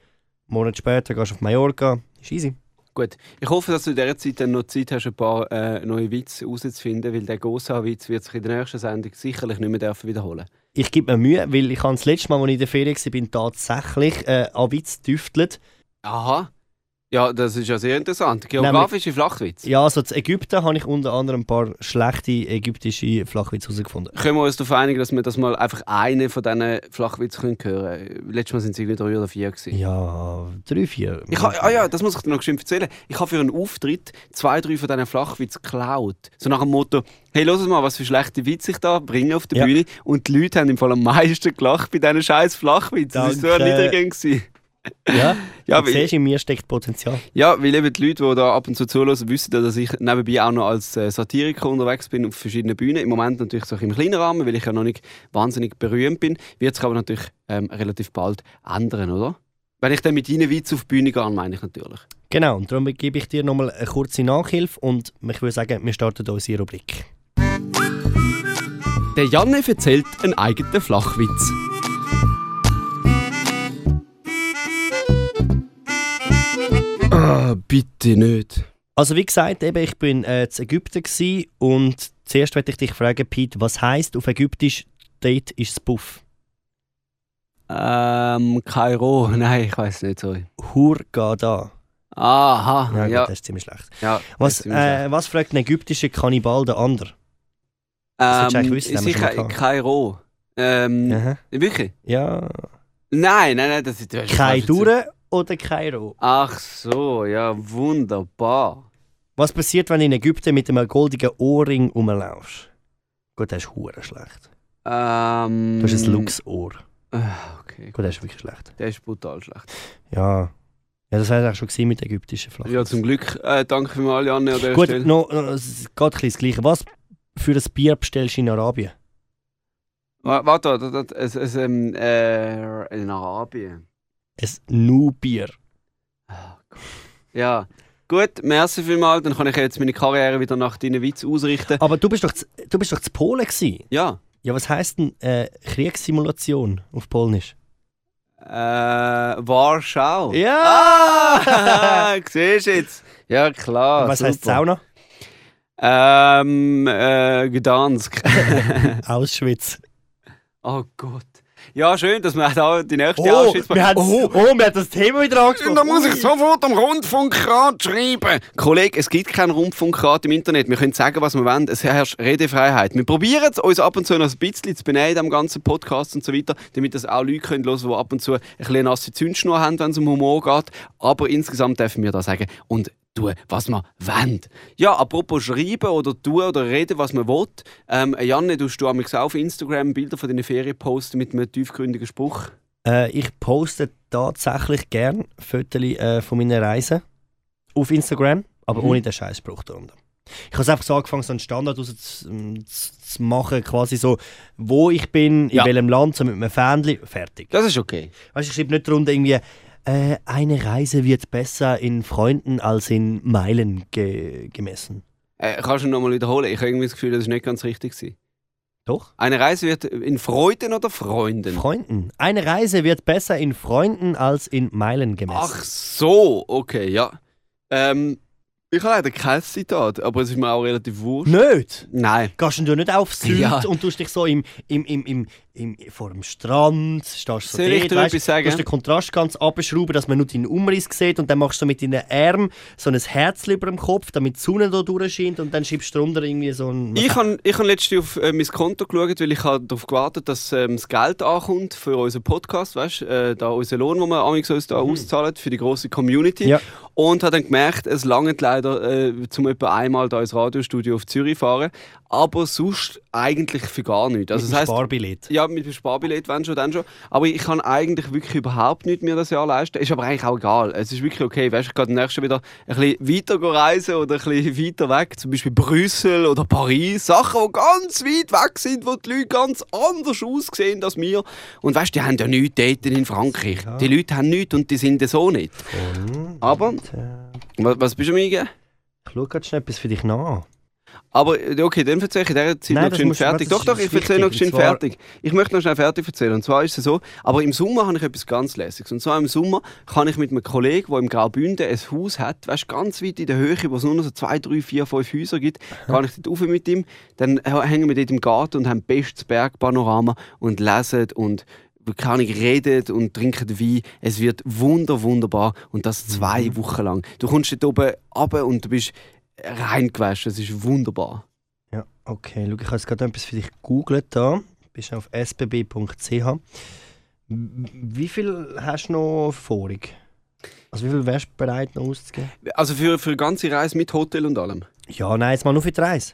[SPEAKER 2] Monat später gehst du auf Mallorca. Ist easy.
[SPEAKER 1] Gut. Ich hoffe, dass du in dieser Zeit dann noch Zeit hast, ein paar äh, neue Witze herauszufinden, weil der Gosa-Witz wird sich in der nächsten Sendung sicherlich nicht mehr dürfen wiederholen
[SPEAKER 2] Ich gebe mir Mühe, weil ich das letzte Mal, als ich in der Ferien war, bin, tatsächlich äh, an Witz tüftelt.
[SPEAKER 1] Aha. Ja, das ist ja sehr interessant. Geografische Flachwitz.
[SPEAKER 2] Ja, also in Ägypten habe ich unter anderem ein paar schlechte ägyptische Flachwitze herausgefunden.
[SPEAKER 1] Können wir uns darauf einigen, dass wir das mal einfach einen von diesen Flachwitzen hören können? Letztes Mal sind es irgendwie drei oder vier. Gewesen.
[SPEAKER 2] Ja, drei, vier.
[SPEAKER 1] Ich ha, ah ja, das muss ich dir noch geschwind erzählen. Ich habe für einen Auftritt zwei, drei von diesen Flachwitzen geklaut. So nach dem Motto, hey, los mal, was für schlechte Witze ich da bringe auf der
[SPEAKER 2] Ja.
[SPEAKER 1] Bühne. Und die Leute haben im Fall am meisten gelacht bei diesen scheiß Flachwitzen. Das war so erniedrigend. gewesen.
[SPEAKER 2] Ja,
[SPEAKER 1] Ja, weil,
[SPEAKER 2] siehst, in mir steckt Potenzial.
[SPEAKER 1] ja, weil eben die Leute, die da ab und zu zuhören, wissen, dass ich nebenbei auch noch als äh, Satiriker unterwegs bin auf verschiedenen Bühnen. Im Moment natürlich so im kleinen Rahmen, weil ich ja noch nicht wahnsinnig berühmt bin. Wird sich aber natürlich ähm, relativ bald ändern, oder? Wenn ich dann mit deinen Witz auf die Bühne gehe, meine ich natürlich.
[SPEAKER 2] Genau, und darum gebe ich dir nochmal eine kurze Nachhilfe und ich würde sagen, wir starten unsere Rubrik.
[SPEAKER 1] Der Janne erzählt einen eigenen Flachwitz. Bitte nicht.
[SPEAKER 2] Also wie gesagt, eben, ich bin äh, in Ägypten und zuerst möchte ich dich fragen, Pete, was heißt auf Ägyptisch «Date ist das Buff»?
[SPEAKER 1] Ähm, Kairo. Nein, ich weiß nicht, sorry.
[SPEAKER 2] Hurgada.
[SPEAKER 1] Aha,
[SPEAKER 2] Ja,
[SPEAKER 1] ja.
[SPEAKER 2] gut, das ist ziemlich schlecht.
[SPEAKER 1] ja
[SPEAKER 2] Was,
[SPEAKER 1] ziemlich
[SPEAKER 2] äh, was fragt ein ägyptischer Kannibal den anderen? das wir schon mal
[SPEAKER 1] sicher. Kairo. Ähm,
[SPEAKER 2] Aha.
[SPEAKER 1] wirklich?
[SPEAKER 2] Ja.
[SPEAKER 1] Nein, nein, nein, das ist... das ist
[SPEAKER 2] Kein
[SPEAKER 1] falsch.
[SPEAKER 2] Dure oder Kairo?
[SPEAKER 1] Ach so, ja, wunderbar.
[SPEAKER 2] Was passiert, wenn du in Ägypten mit einem goldenen Ohrring rumlaufst? Gut, das ist hure schlecht.
[SPEAKER 1] Ähm,
[SPEAKER 2] Du hast ein Luchsohr.
[SPEAKER 1] Ah, Okay,
[SPEAKER 2] Gut, das ist wirklich schlecht.
[SPEAKER 1] der ist brutal schlecht.
[SPEAKER 2] Ja. Ja, das war eigentlich schon mit ägyptischen Flaggen.
[SPEAKER 1] Ja, zum Glück. Äh, danke vielmals, Janne, an dieser
[SPEAKER 2] Gut,
[SPEAKER 1] Stelle.
[SPEAKER 2] noch, noch, es geht ein bisschen das Gleiche. Was für ein Bier bestellst du in Arabien?
[SPEAKER 1] Wa- Warte, warte, warte, es, es, ähm, äh, in Arabien.
[SPEAKER 2] Ein Nu-Bier.
[SPEAKER 1] Gott. Ja, gut, merci vielmals. Dann kann ich jetzt meine Karriere wieder nach deinen Witz ausrichten.
[SPEAKER 2] Aber du bist doch, z- du bist doch zu Polen gewesen.
[SPEAKER 1] Ja,
[SPEAKER 2] Ja, was heisst denn äh, Kriegssimulation auf Polnisch?
[SPEAKER 1] äh, Warschau.
[SPEAKER 2] Ja!
[SPEAKER 1] Ah, siehst du jetzt? Ja, klar.
[SPEAKER 2] was heisst
[SPEAKER 1] super.
[SPEAKER 2] Sauna?
[SPEAKER 1] Ähm, äh, Gdansk.
[SPEAKER 2] Auschwitz.
[SPEAKER 1] oh Gott. Ja, schön, dass wir da die nächste
[SPEAKER 2] Oh,
[SPEAKER 1] Auschwitz-
[SPEAKER 2] wir haben oh. oh, wir haben das Thema wieder angesprochen.
[SPEAKER 5] Da muss ich sofort am Rundfunkrat schreiben.
[SPEAKER 1] Kollege, es gibt keinen Rundfunkrat im Internet. Wir können sagen, was wir wollen. Es herrscht Redefreiheit. Wir probieren es, uns ab und zu noch ein bisschen zu benehmen in diesem ganzen Podcast und so weiter, damit das auch Leute können hören, die ab und zu ein bisschen nasse Zündschnur haben, wenn es um Humor geht. Aber insgesamt dürfen wir da sagen und tun, was wir wollen. Ja, apropos schreiben oder tun oder reden, was man will. Ähm, Janne, du du auch auf Instagram Bilder von deinen Ferien posten mit einem tiefgründigen Spruch?
[SPEAKER 2] Äh, ich poste tatsächlich gern Fotos äh, von meinen Reisen auf Instagram, aber
[SPEAKER 1] Mhm.
[SPEAKER 2] ohne den Scheißspruch darunter. Ich habe einfach so angefangen, so einen Standard raus zu, ähm, zu, zu machen, quasi so, wo ich bin, in
[SPEAKER 1] Ja.
[SPEAKER 2] welchem Land, so mit einem Fähnchen, fertig.
[SPEAKER 1] Das ist okay.
[SPEAKER 2] Weißt, ich schreibe nicht darunter irgendwie, äh, eine Reise wird besser in Freunden als in Meilen ge gemessen.
[SPEAKER 1] Äh, kannst du noch mal wiederholen? Ich habe irgendwie das Gefühl, das ist nicht ganz richtig. Gewesen.
[SPEAKER 2] Doch?
[SPEAKER 1] Eine Reise wird in Freuden oder Freunden?
[SPEAKER 2] Freunden. Eine Reise wird besser in Freunden als in Meilen gemessen.
[SPEAKER 1] Ach so, okay, ja. Ähm, ich habe leider kein Zitat, aber es ist mir auch relativ wurscht.
[SPEAKER 2] Nicht?
[SPEAKER 1] Nein.
[SPEAKER 2] Gehst du nicht auf Sylt
[SPEAKER 1] Ja.
[SPEAKER 2] und tust dich so im, im, im, im, im, vor dem Strand, stehst so
[SPEAKER 1] Soll
[SPEAKER 2] dort,
[SPEAKER 1] etwas sagen?
[SPEAKER 2] Du musst den Kontrast ganz abschrauben, dass man nur deinen Umriss sieht und dann machst du mit deinen Armen so ein Herz über dem Kopf, damit die Sonne da durchscheint und dann schiebst du drunter irgendwie so ein...
[SPEAKER 1] Ich habe ich hab letztens auf äh, mein Konto geschaut, weil ich habe darauf gewartet dass ähm, das Geld ankommt für unseren Podcast, weißt äh, da unseren Lohn, den wir amigs uns da auszahlen für die große Community.
[SPEAKER 2] Mhm. Ja.
[SPEAKER 1] Und habe dann gemerkt, es langt leider, äh, zum etwa einmal da ins Radiostudio auf Zürich fahren, aber sonst eigentlich für gar nichts. Also
[SPEAKER 2] mit
[SPEAKER 1] das
[SPEAKER 2] dem
[SPEAKER 1] heisst,
[SPEAKER 2] Sparbillett.
[SPEAKER 1] ja, mit dem Sparbillett, wenn schon, dann schon. Aber ich kann eigentlich wirklich überhaupt nicht mir das Jahr leisten. Ist aber eigentlich auch egal. Es ist wirklich okay. Weißt, ich gehe nächstes wieder ein bisschen weiter reisen oder ein bisschen weiter weg. Zum Beispiel Brüssel oder Paris. Sachen, die ganz weit weg sind, wo die Leute ganz anders aussehen als wir. Und weißt, die haben ja nichts dort in Frankreich. Die Leute haben nichts und die sind so nicht. Aber, was, was bist du am eingeben?
[SPEAKER 2] Ich schaue schnell etwas für dich nach.
[SPEAKER 1] Aber okay, dann erzähle ich in dieser Zeit
[SPEAKER 2] Nein,
[SPEAKER 1] noch
[SPEAKER 2] du-
[SPEAKER 1] fertig. Doch, doch, ich erzähle noch
[SPEAKER 2] zwar-
[SPEAKER 1] fertig. Ich möchte noch schnell fertig erzählen. Und zwar ist es so, aber im Sommer habe ich etwas ganz Lässiges. Und zwar im Sommer kann ich mit einem Kollegen, der im Graubünden ein Haus hat, weißt, ganz weit in der Höhe, wo es nur noch so zwei, drei, vier, fünf Häuser gibt, kann ich dort rauf mit ihm. Dann hängen wir dort im Garten und haben bestes Bergpanorama und lesen und kann ich reden und trinken Wein. Es wird wunder, wunderbar. Und das zwei
[SPEAKER 2] Mhm.
[SPEAKER 1] Wochen lang. Du kommst dort oben runter und du bist reingewaschen. Es ist wunderbar.
[SPEAKER 2] Ja, okay. Schau, ich habe jetzt gerade etwas für dich gegoogelt da. Du bist auf sbb.ch. Wie viel hast du noch vorig? Also wie viel wärst du bereit noch auszugeben?
[SPEAKER 1] Also für, für eine ganze Reise mit Hotel und allem?
[SPEAKER 2] Ja, nein, jetzt mal nur für die Reise.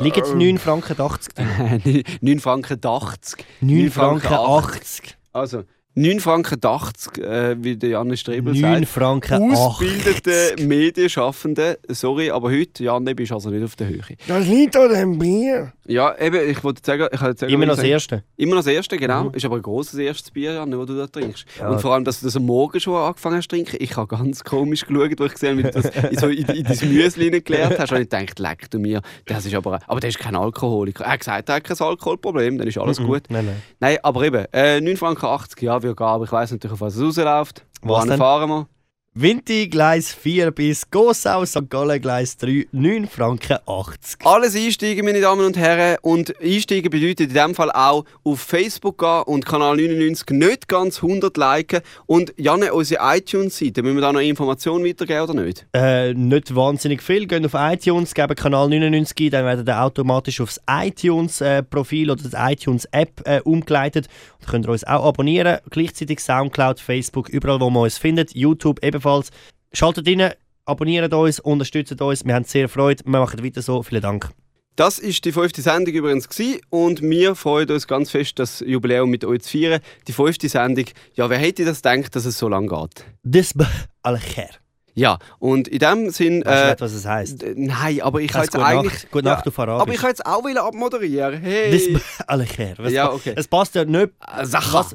[SPEAKER 2] Liegen jetzt 9 Franken 80 drin.
[SPEAKER 1] 9 Franken 80.
[SPEAKER 2] 9
[SPEAKER 1] Franken
[SPEAKER 2] Franken 80.
[SPEAKER 1] Also 9 Franken 80, äh, wie der Janne Strebel
[SPEAKER 2] 9
[SPEAKER 1] sagt.
[SPEAKER 2] Franken 80.
[SPEAKER 1] Ausgebildete Medienschaffende. Sorry, aber heute, Janne, bist also nicht auf der Höhe.
[SPEAKER 3] Das liegt an dem Bier.
[SPEAKER 1] Ja, eben, ich wollte sagen, ich wollte sagen,
[SPEAKER 2] Immer noch das
[SPEAKER 1] sagen-
[SPEAKER 2] Erste.
[SPEAKER 1] Immer noch das erste, genau.
[SPEAKER 2] Mhm.
[SPEAKER 1] Ist aber ein grosses erstes Bier, Janne, das du da trinkst.
[SPEAKER 2] Ja.
[SPEAKER 1] Und vor allem, dass du das am Morgen schon angefangen hast zu trinken. Ich habe ganz komisch geschaut, wo ich gesehen habe, wie du das in, so in, in dein Müsli geleert hast. Und ich gedacht, leck du mir. Das ist aber, aber der ist kein Alkoholiker. Er hat gesagt, er hat kein Alkoholproblem, dann ist alles
[SPEAKER 2] Mhm.
[SPEAKER 1] gut.
[SPEAKER 2] Nein, nein.
[SPEAKER 1] Nein, aber eben, äh, 9 Franken 80, ja, wir gehen, aber ich weiss natürlich, auf was es rausläuft.
[SPEAKER 2] Was
[SPEAKER 1] fahren wir?
[SPEAKER 2] Vinti Gleis 4 bis Gossau St. Gallen Gleis 3, 9 Franken 80.
[SPEAKER 1] Alles einsteigen, meine Damen und Herren. Und einsteigen bedeutet in dem Fall auch auf Facebook gehen und Kanal 99 nicht ganz 100 liken. Und Janne, unsere iTunes-Seite, müssen wir da noch Informationen weitergeben oder nicht?
[SPEAKER 2] Äh, nicht wahnsinnig viel. Geht auf iTunes, geben Kanal 99 ein, dann werdet ihr automatisch aufs iTunes-Profil oder das iTunes-App äh, umgeleitet. Und könnt ihr uns auch abonnieren. Gleichzeitig Soundcloud, Facebook, überall, wo man uns findet. YouTube ebenfalls. Schaltet rein, abonniert uns, unterstützt uns. Wir haben sehr Freude. Wir machen weiter so. Vielen Dank.
[SPEAKER 1] Das ist die fünfte Sendung übrigens gewesen. und wir freuen uns ganz fest, das Jubiläum mit euch zu feiern. Die fünfte Sendung, ja, wer hätte das gedacht, dass es so lange geht?
[SPEAKER 2] Disb al-Khair.
[SPEAKER 1] Ja, und in dem Sinn...
[SPEAKER 2] Weißt du
[SPEAKER 1] Äh,
[SPEAKER 2] nicht, was es heisst?
[SPEAKER 1] nein, aber ich kann
[SPEAKER 2] Also,
[SPEAKER 1] jetzt eigentlich...
[SPEAKER 2] Nacht, gute Nacht
[SPEAKER 1] ja,
[SPEAKER 2] auf Arabisch.
[SPEAKER 1] aber ich kann jetzt auch wieder abmoderieren. Hey!
[SPEAKER 2] Disb al-Khair.
[SPEAKER 1] Ja, okay.
[SPEAKER 2] Es passt ja nicht.
[SPEAKER 1] Äh, Sacha.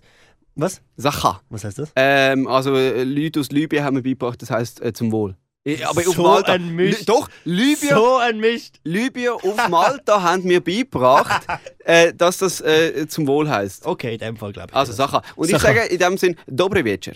[SPEAKER 2] Was?
[SPEAKER 1] Sacha.
[SPEAKER 2] Was heißt das?
[SPEAKER 1] Ähm, also äh, Leute aus Libyen haben mir beigebracht, das heisst äh, zum Wohl. Äh, Aber auf
[SPEAKER 2] So
[SPEAKER 1] Malta.
[SPEAKER 2] ein Mist.
[SPEAKER 1] Lü- Doch, Libyen,
[SPEAKER 2] So ein Mist.
[SPEAKER 1] Libyen auf Malta haben mir beigebracht, äh, dass das äh, zum Wohl heisst.
[SPEAKER 2] Okay, in dem Fall glaube ich.
[SPEAKER 1] Also. Sacha. Und ich
[SPEAKER 2] Sacha.
[SPEAKER 1] sage in dem Sinn, dobre večer.